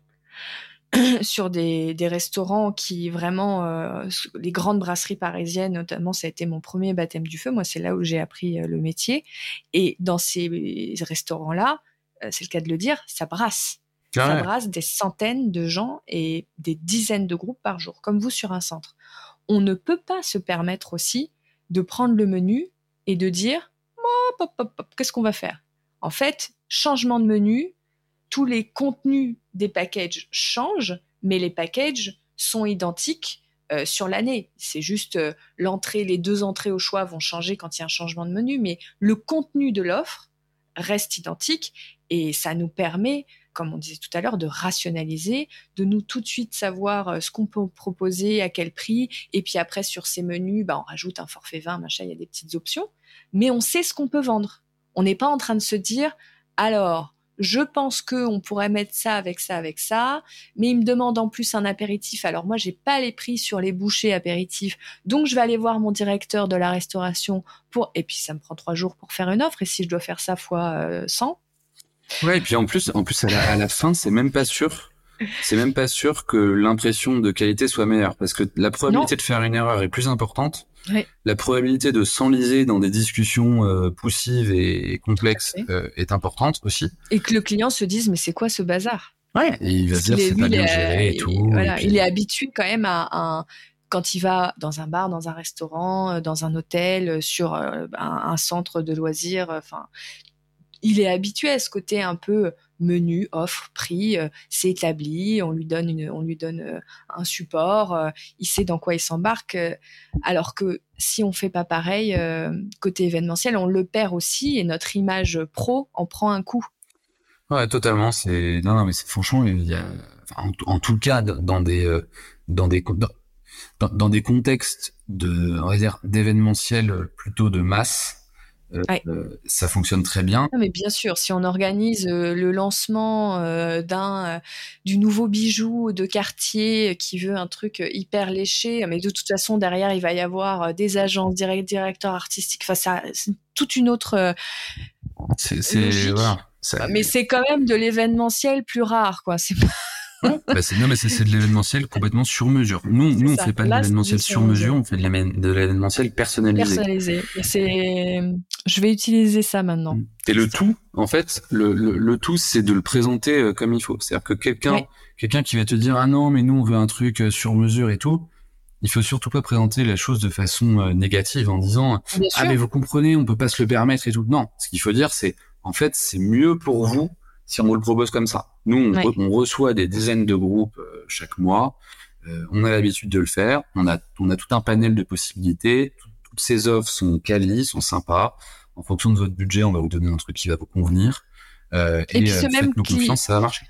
sur des, des, restaurants qui vraiment, euh, les grandes brasseries parisiennes notamment, ça a été mon premier baptême du feu. Moi, c'est là où j'ai appris euh, le métier. Et dans ces restaurants-là, euh, c'est le cas de le dire, ça brasse. Ah ça brasse des centaines de gens et des dizaines de groupes par jour, comme vous sur un centre. On ne peut pas se permettre aussi de prendre le menu et de dire, qu'est-ce qu'on va faire? En fait, changement de menu, tous les contenus des packages changent, mais les packages sont identiques euh, sur l'année. C'est juste euh, l'entrée, les deux entrées au choix vont changer quand il y a un changement de menu, mais le contenu de l'offre reste identique et ça nous permet, comme on disait tout à l'heure, de rationaliser, de nous tout de suite savoir euh, ce qu'on peut proposer, à quel prix, et puis après sur ces menus, bah, on rajoute un forfait 20, machin, il y a des petites options, mais on sait ce qu'on peut vendre. On n'est pas en train de se dire, alors, je pense que on pourrait mettre ça avec ça avec ça, mais il me demande en plus un apéritif. Alors moi j'ai pas les prix sur les bouchées apéritifs, donc je vais aller voir mon directeur de la restauration pour et puis ça me prend trois jours pour faire une offre et si je dois faire ça fois 100. Euh, ouais et puis en plus en plus à la, fin c'est même pas sûr. C'est même pas sûr que l'impression de qualité soit meilleure parce que la probabilité de faire une erreur est plus importante la probabilité de s'enliser dans des discussions euh, poussives et, complexes euh, est importante aussi. Et que le client se dise mais c'est quoi ce bazar? Ouais. Et il va se dire c'est pas bien géré et tout. Voilà, il est habitué quand même à un quand il va dans un bar, dans un restaurant, euh, dans un hôtel, sur un, centre de loisirs, enfin, il est habitué à ce côté un peu menu, offre, prix, euh, c'est établi, on lui donne on lui donne euh, un support, euh, il sait dans quoi il s'embarque. alors que si on fait pas pareil côté événementiel, on le perd aussi et notre image pro en prend un coup. Ouais, totalement. C'est non, non, mais c'est franchement, il y a, en, tout cas, dans des, dans des, dans, des contextes de, d'événementiel plutôt de masse euh, euh, ça fonctionne très bien. mais bien sûr, si on organise euh, le lancement d'un du nouveau bijou de quartier qui veut un truc hyper léché, mais de toute façon derrière il va y avoir des agences, directeurs artistiques. Enfin, ça, c'est toute une autre. c'est voilà, Mais c'est quand même de l'événementiel plus rare, quoi. C'est pas bah c'est, non, mais c'est, de l'événementiel complètement sur mesure. Nous, nous on fait pas de l'événementiel sur mesure, on fait de l'événementiel personnalisé. Personnalisé. C'est, je vais utiliser ça maintenant. Et le tout, en fait, le, le, tout, c'est de le présenter euh, comme il faut. C'est-à-dire que quelqu'un, quelqu'un qui va te dire, ah non, mais nous, on veut un truc euh, sur mesure et tout. Il faut surtout pas présenter la chose de façon euh, négative en disant, ah, mais vous comprenez, on peut pas se le permettre et tout. Non. Ce qu'il faut dire, c'est, en fait, c'est mieux pour vous si on vous le propose comme ça. Nous, on, reçoit des dizaines de groupes euh, chaque mois. Euh, on a l'habitude de le faire. On a, on a tout un panel de possibilités. toutes ces offres sont qualies, sont sympas. En fonction de votre budget, on va vous donner un truc qui va vous convenir. Euh, et, puis ce même confiance, ça va marcher.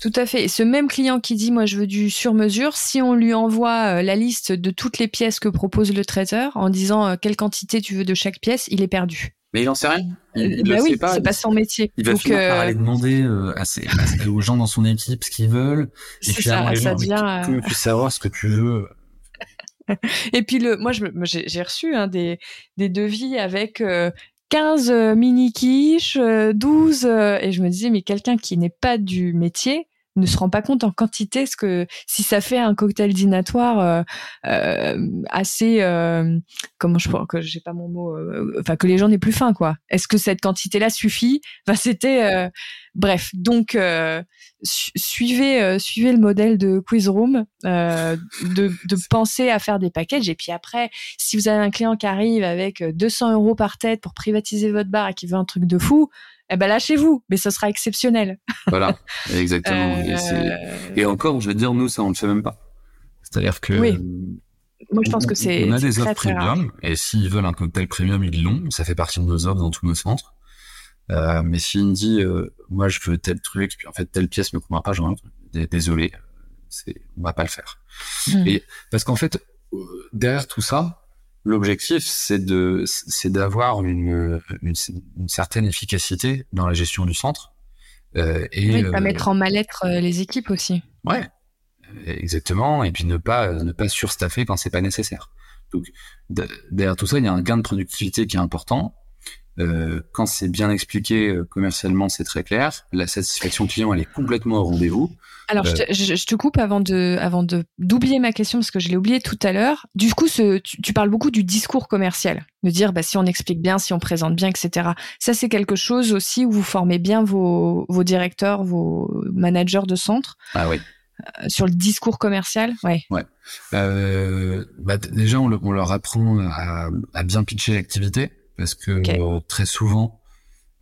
Tout à fait. Et ce même client qui dit moi je veux du sur mesure, si on lui envoie la liste de toutes les pièces que propose le traiteur en disant quelle quantité tu veux de chaque pièce, il est perdu. Mais il en sait rien. Il, bah oui, c'est pas son métier. Il va Donc, finir par euh, aller demander euh, à aux gens dans son équipe ce qu'ils veulent. Et puis ça, ça devient. Tu peux savoir ce que tu veux. et puis le, moi, j'ai reçu hein, des, des devis avec. 15 euh, mini quiches, 12 et je me disais mais quelqu'un qui n'est pas du métier, ne se rend pas compte en quantité ce que si ça fait un cocktail dînatoire euh, euh, assez euh, comment je que j'ai pas mon mot enfin que les gens n'aient plus faim quoi. Est-ce que cette quantité là suffit? Enfin c'était bref, donc suivez suivez le modèle de Quizroom, de, de penser à faire des packages et puis après, si vous avez un client qui arrive avec 200 euros par tête pour privatiser votre bar et qui veut un truc de fou, eh ben lâchez-vous, mais ce sera exceptionnel. Voilà, exactement. Et, encore, je veux dire, nous, ça, on le fait même pas. C'est-à-dire que. Oui. Moi, je pense que c'est. On a des offres premium, et s'ils veulent un cocktail premium, ils l'ont. Ça fait partie de nos offres dans tous nos centres. Euh, mais s'il me dit, euh, moi, je veux tel truc, puis en fait, telle pièce me convient pas, genre, désolé, c'est, on va pas le faire. Hmm. Et parce qu'en fait, euh, derrière tout ça, l'objectif, c'est de, c'est d'avoir une, une, une, certaine efficacité dans la gestion du centre. Euh, et oui, pas mettre en mal-être les équipes aussi. Ouais, exactement. Et puis ne pas ne pas surstaffer quand c'est pas nécessaire. Donc derrière tout ça, il y a un gain de productivité qui est important. Euh, quand c'est bien expliqué euh, commercialement, c'est très clair. La satisfaction client, elle est complètement au rendez-vous. Alors, je, te, euh, je, te, coupe avant de, avant de d'oublier ma question parce que je l'ai oublié tout à l'heure. Du coup, ce, tu, tu, parles beaucoup du discours commercial, de dire bah, si on explique bien, si on présente bien, etc. Ça, c'est quelque chose aussi où vous formez bien vos, vos directeurs, vos managers de centre? Ah oui. sur le discours commercial, ouais. Ouais. Euh, bah, déjà, on, on, leur apprend à, à bien pitcher l'activité parce que euh, très souvent,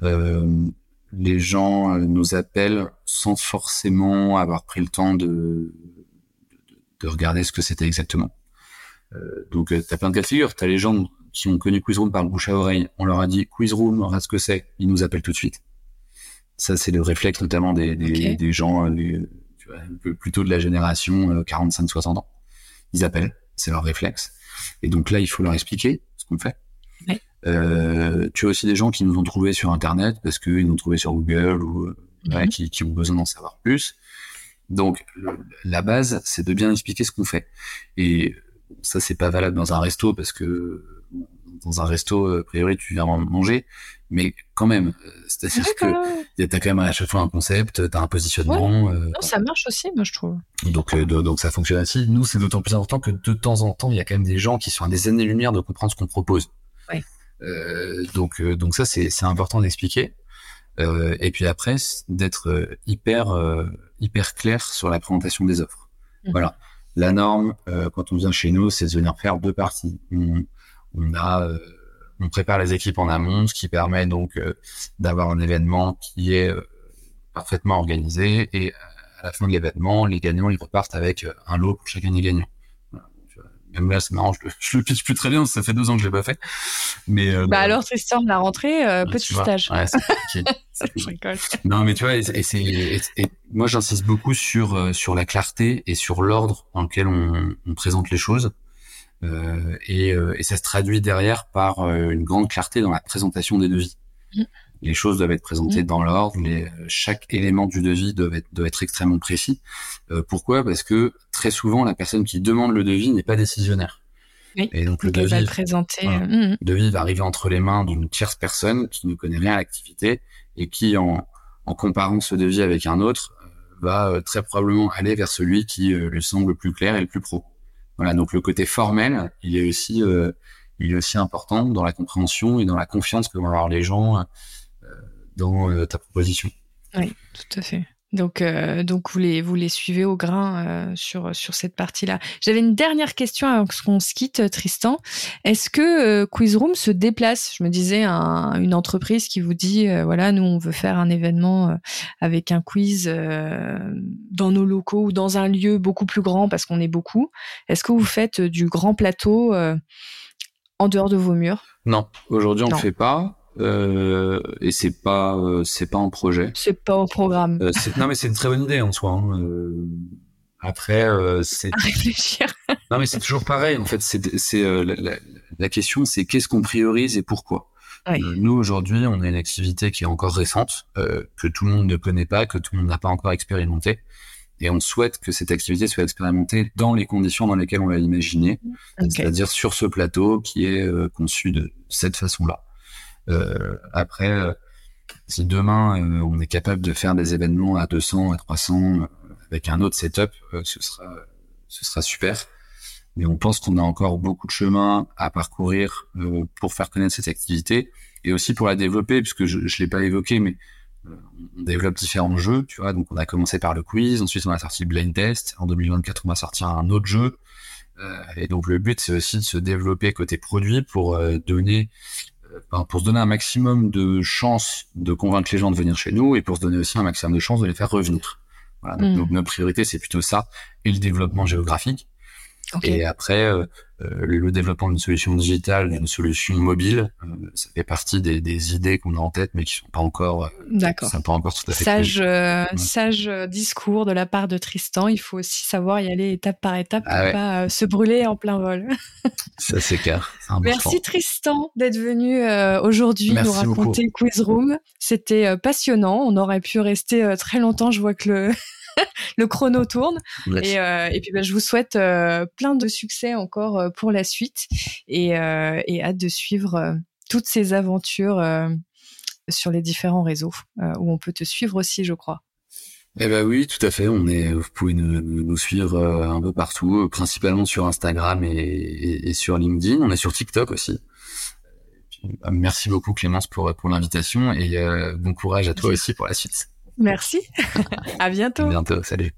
euh, les gens euh, nous appellent sans forcément avoir pris le temps de, de, regarder ce que c'était exactement. Euh, donc, tu as plein de cas de figure. Tu as les gens qui ont connu Quizroom par le bouche à oreille. On leur a dit Quizroom, regarde ce que c'est. Ils nous appellent tout de suite. Ça, c'est le réflexe notamment des, des, des gens tu vois, un peu plutôt de la génération 45-60 ans. Ils appellent, c'est leur réflexe. Et donc là, il faut leur expliquer ce qu'on fait. Euh, tu as aussi des gens qui nous ont trouvés sur Internet parce qu'ils nous ont trouvés sur Google ou euh, mhm. qui, qui, ont besoin d'en savoir plus. Donc la base, c'est de bien expliquer ce qu'on fait. Et ça, c'est pas valable dans un resto parce que dans un resto, a priori, tu viens manger, mais quand même, euh, c'est-à-dire que t'as quand même à chaque fois un concept, t'as un positionnement. Euh, non, ça marche aussi, moi je trouve. Donc, donc ça fonctionne ainsi. Nous, c'est d'autant plus important que de temps en temps, il y a quand même des gens qui sont à des années-lumière de comprendre ce qu'on propose. Ouais. Euh, donc, euh, donc ça, c'est important d'expliquer. Euh, et puis après, d'être hyper, hyper clair sur la présentation des offres. Mmh. Voilà. La norme, quand on vient chez nous, c'est de venir faire deux parties. On, on a on prépare les équipes en amont, ce qui permet donc d'avoir un événement qui est parfaitement organisé et à la fin de l'événement, les gagnants ils repartent avec un lot pour chacun des gagnants. Même là, c'est marrant, je le, je le pitch plus très bien, ça fait deux ans que je l'ai pas fait. Mais euh, bah alors Tristan, la rentrée, euh, petit stage. Ouais, c'est non, mais tu vois, et, c'est, et, moi j'insiste beaucoup sur euh, sur la clarté et sur l'ordre dans lequel on, on présente les choses. Euh, et, euh, et, ça se traduit derrière par une grande clarté dans la présentation des devis. Mm les choses doivent être présentées mmh. dans l'ordre, les, chaque élément du devis doit être, doit être extrêmement précis. Euh, pourquoi? Parce que très souvent, la personne qui demande le devis n'est pas décisionnaire. Oui, et donc le devis, va le présenter. Mmh. le devis va arriver entre les mains d'une tierce personne qui ne connaît rien à l'activité et qui, en, en comparant ce devis avec un autre, euh, va euh, très probablement aller vers celui qui lui semble le plus clair et le plus pro. Voilà, donc le côté formel, il est aussi, il est aussi important dans la compréhension et dans la confiance que vont avoir les gens dans euh, ta proposition. Oui, tout à fait. Donc, euh, donc vous les vous les suivez au grain euh, sur sur cette partie-là. J'avais une dernière question avant qu'on se quitte, Tristan. Est-ce que Quizroom se déplace? Je me disais une entreprise qui vous dit voilà nous on veut faire un événement avec un quiz dans nos locaux ou dans un lieu beaucoup plus grand parce qu'on est beaucoup. Est-ce que vous faites du grand plateau en dehors de vos murs? Non, aujourd'hui on ne le fait pas. Euh, et c'est pas euh, c'est pas en projet. C'est pas au programme. Euh, non mais c'est une très bonne idée en soi. Hein. Euh, après c'est à réfléchir. non mais c'est toujours pareil en fait. C'est c'est la, la, question c'est qu'est-ce qu'on priorise et pourquoi? Oui. nous aujourd'hui on a une activité qui est encore récente que tout le monde ne connaît pas que tout le monde n'a pas encore expérimenté et on souhaite que cette activité soit expérimentée dans les conditions dans lesquelles on l'a imaginé, c'est-à-dire sur ce plateau qui est conçu de cette façon-là. Euh, après, euh, si demain euh, on est capable de faire des événements à 200, à 300 avec un autre setup, ce sera ce sera super. Mais on pense qu'on a encore beaucoup de chemin à parcourir pour faire connaître cette activité et aussi pour la développer, puisque je ne l'ai pas évoqué, mais on développe différents jeux, tu vois. Donc, on a commencé par le quiz, ensuite on a sorti le blind test. En 2024, on va sortir un autre jeu. Et donc, le but, c'est aussi de se développer côté produit pour donner, pour se donner un maximum de chances de convaincre les gens de venir chez nous et pour se donner aussi un maximum de chances de les faire revenir. Voilà. Donc, mm. donc notre priorité, c'est plutôt ça et le développement géographique. Et après, euh, euh, le développement d'une solution digitale, d'une solution mobile, euh, ça fait partie des, des idées qu'on a en tête, mais qui sont pas encore, D'accord. sont pas encore tout à fait sage, sage discours de la part de Tristan. Il faut aussi savoir y aller étape par étape ah pour pas se brûler en plein vol. ça c'est clair. Merci Tristan d'être venu aujourd'hui nous raconter Quiz Room. C'était passionnant. On aurait pu rester très longtemps. Je vois que le le chrono tourne. Et, euh, et, puis bah, je vous souhaite euh, plein de succès encore euh, pour la suite et, et hâte de suivre toutes ces aventures sur les différents réseaux où on peut te suivre aussi, je crois. Eh ben oui, tout à fait. On est, vous pouvez nous, nous suivre un peu partout, principalement sur Instagram et, et, sur LinkedIn. On est sur TikTok aussi. Merci beaucoup Clémence pour pour l'invitation et bon courage à toi aussi pour la suite. Merci. à bientôt. À bientôt. Salut.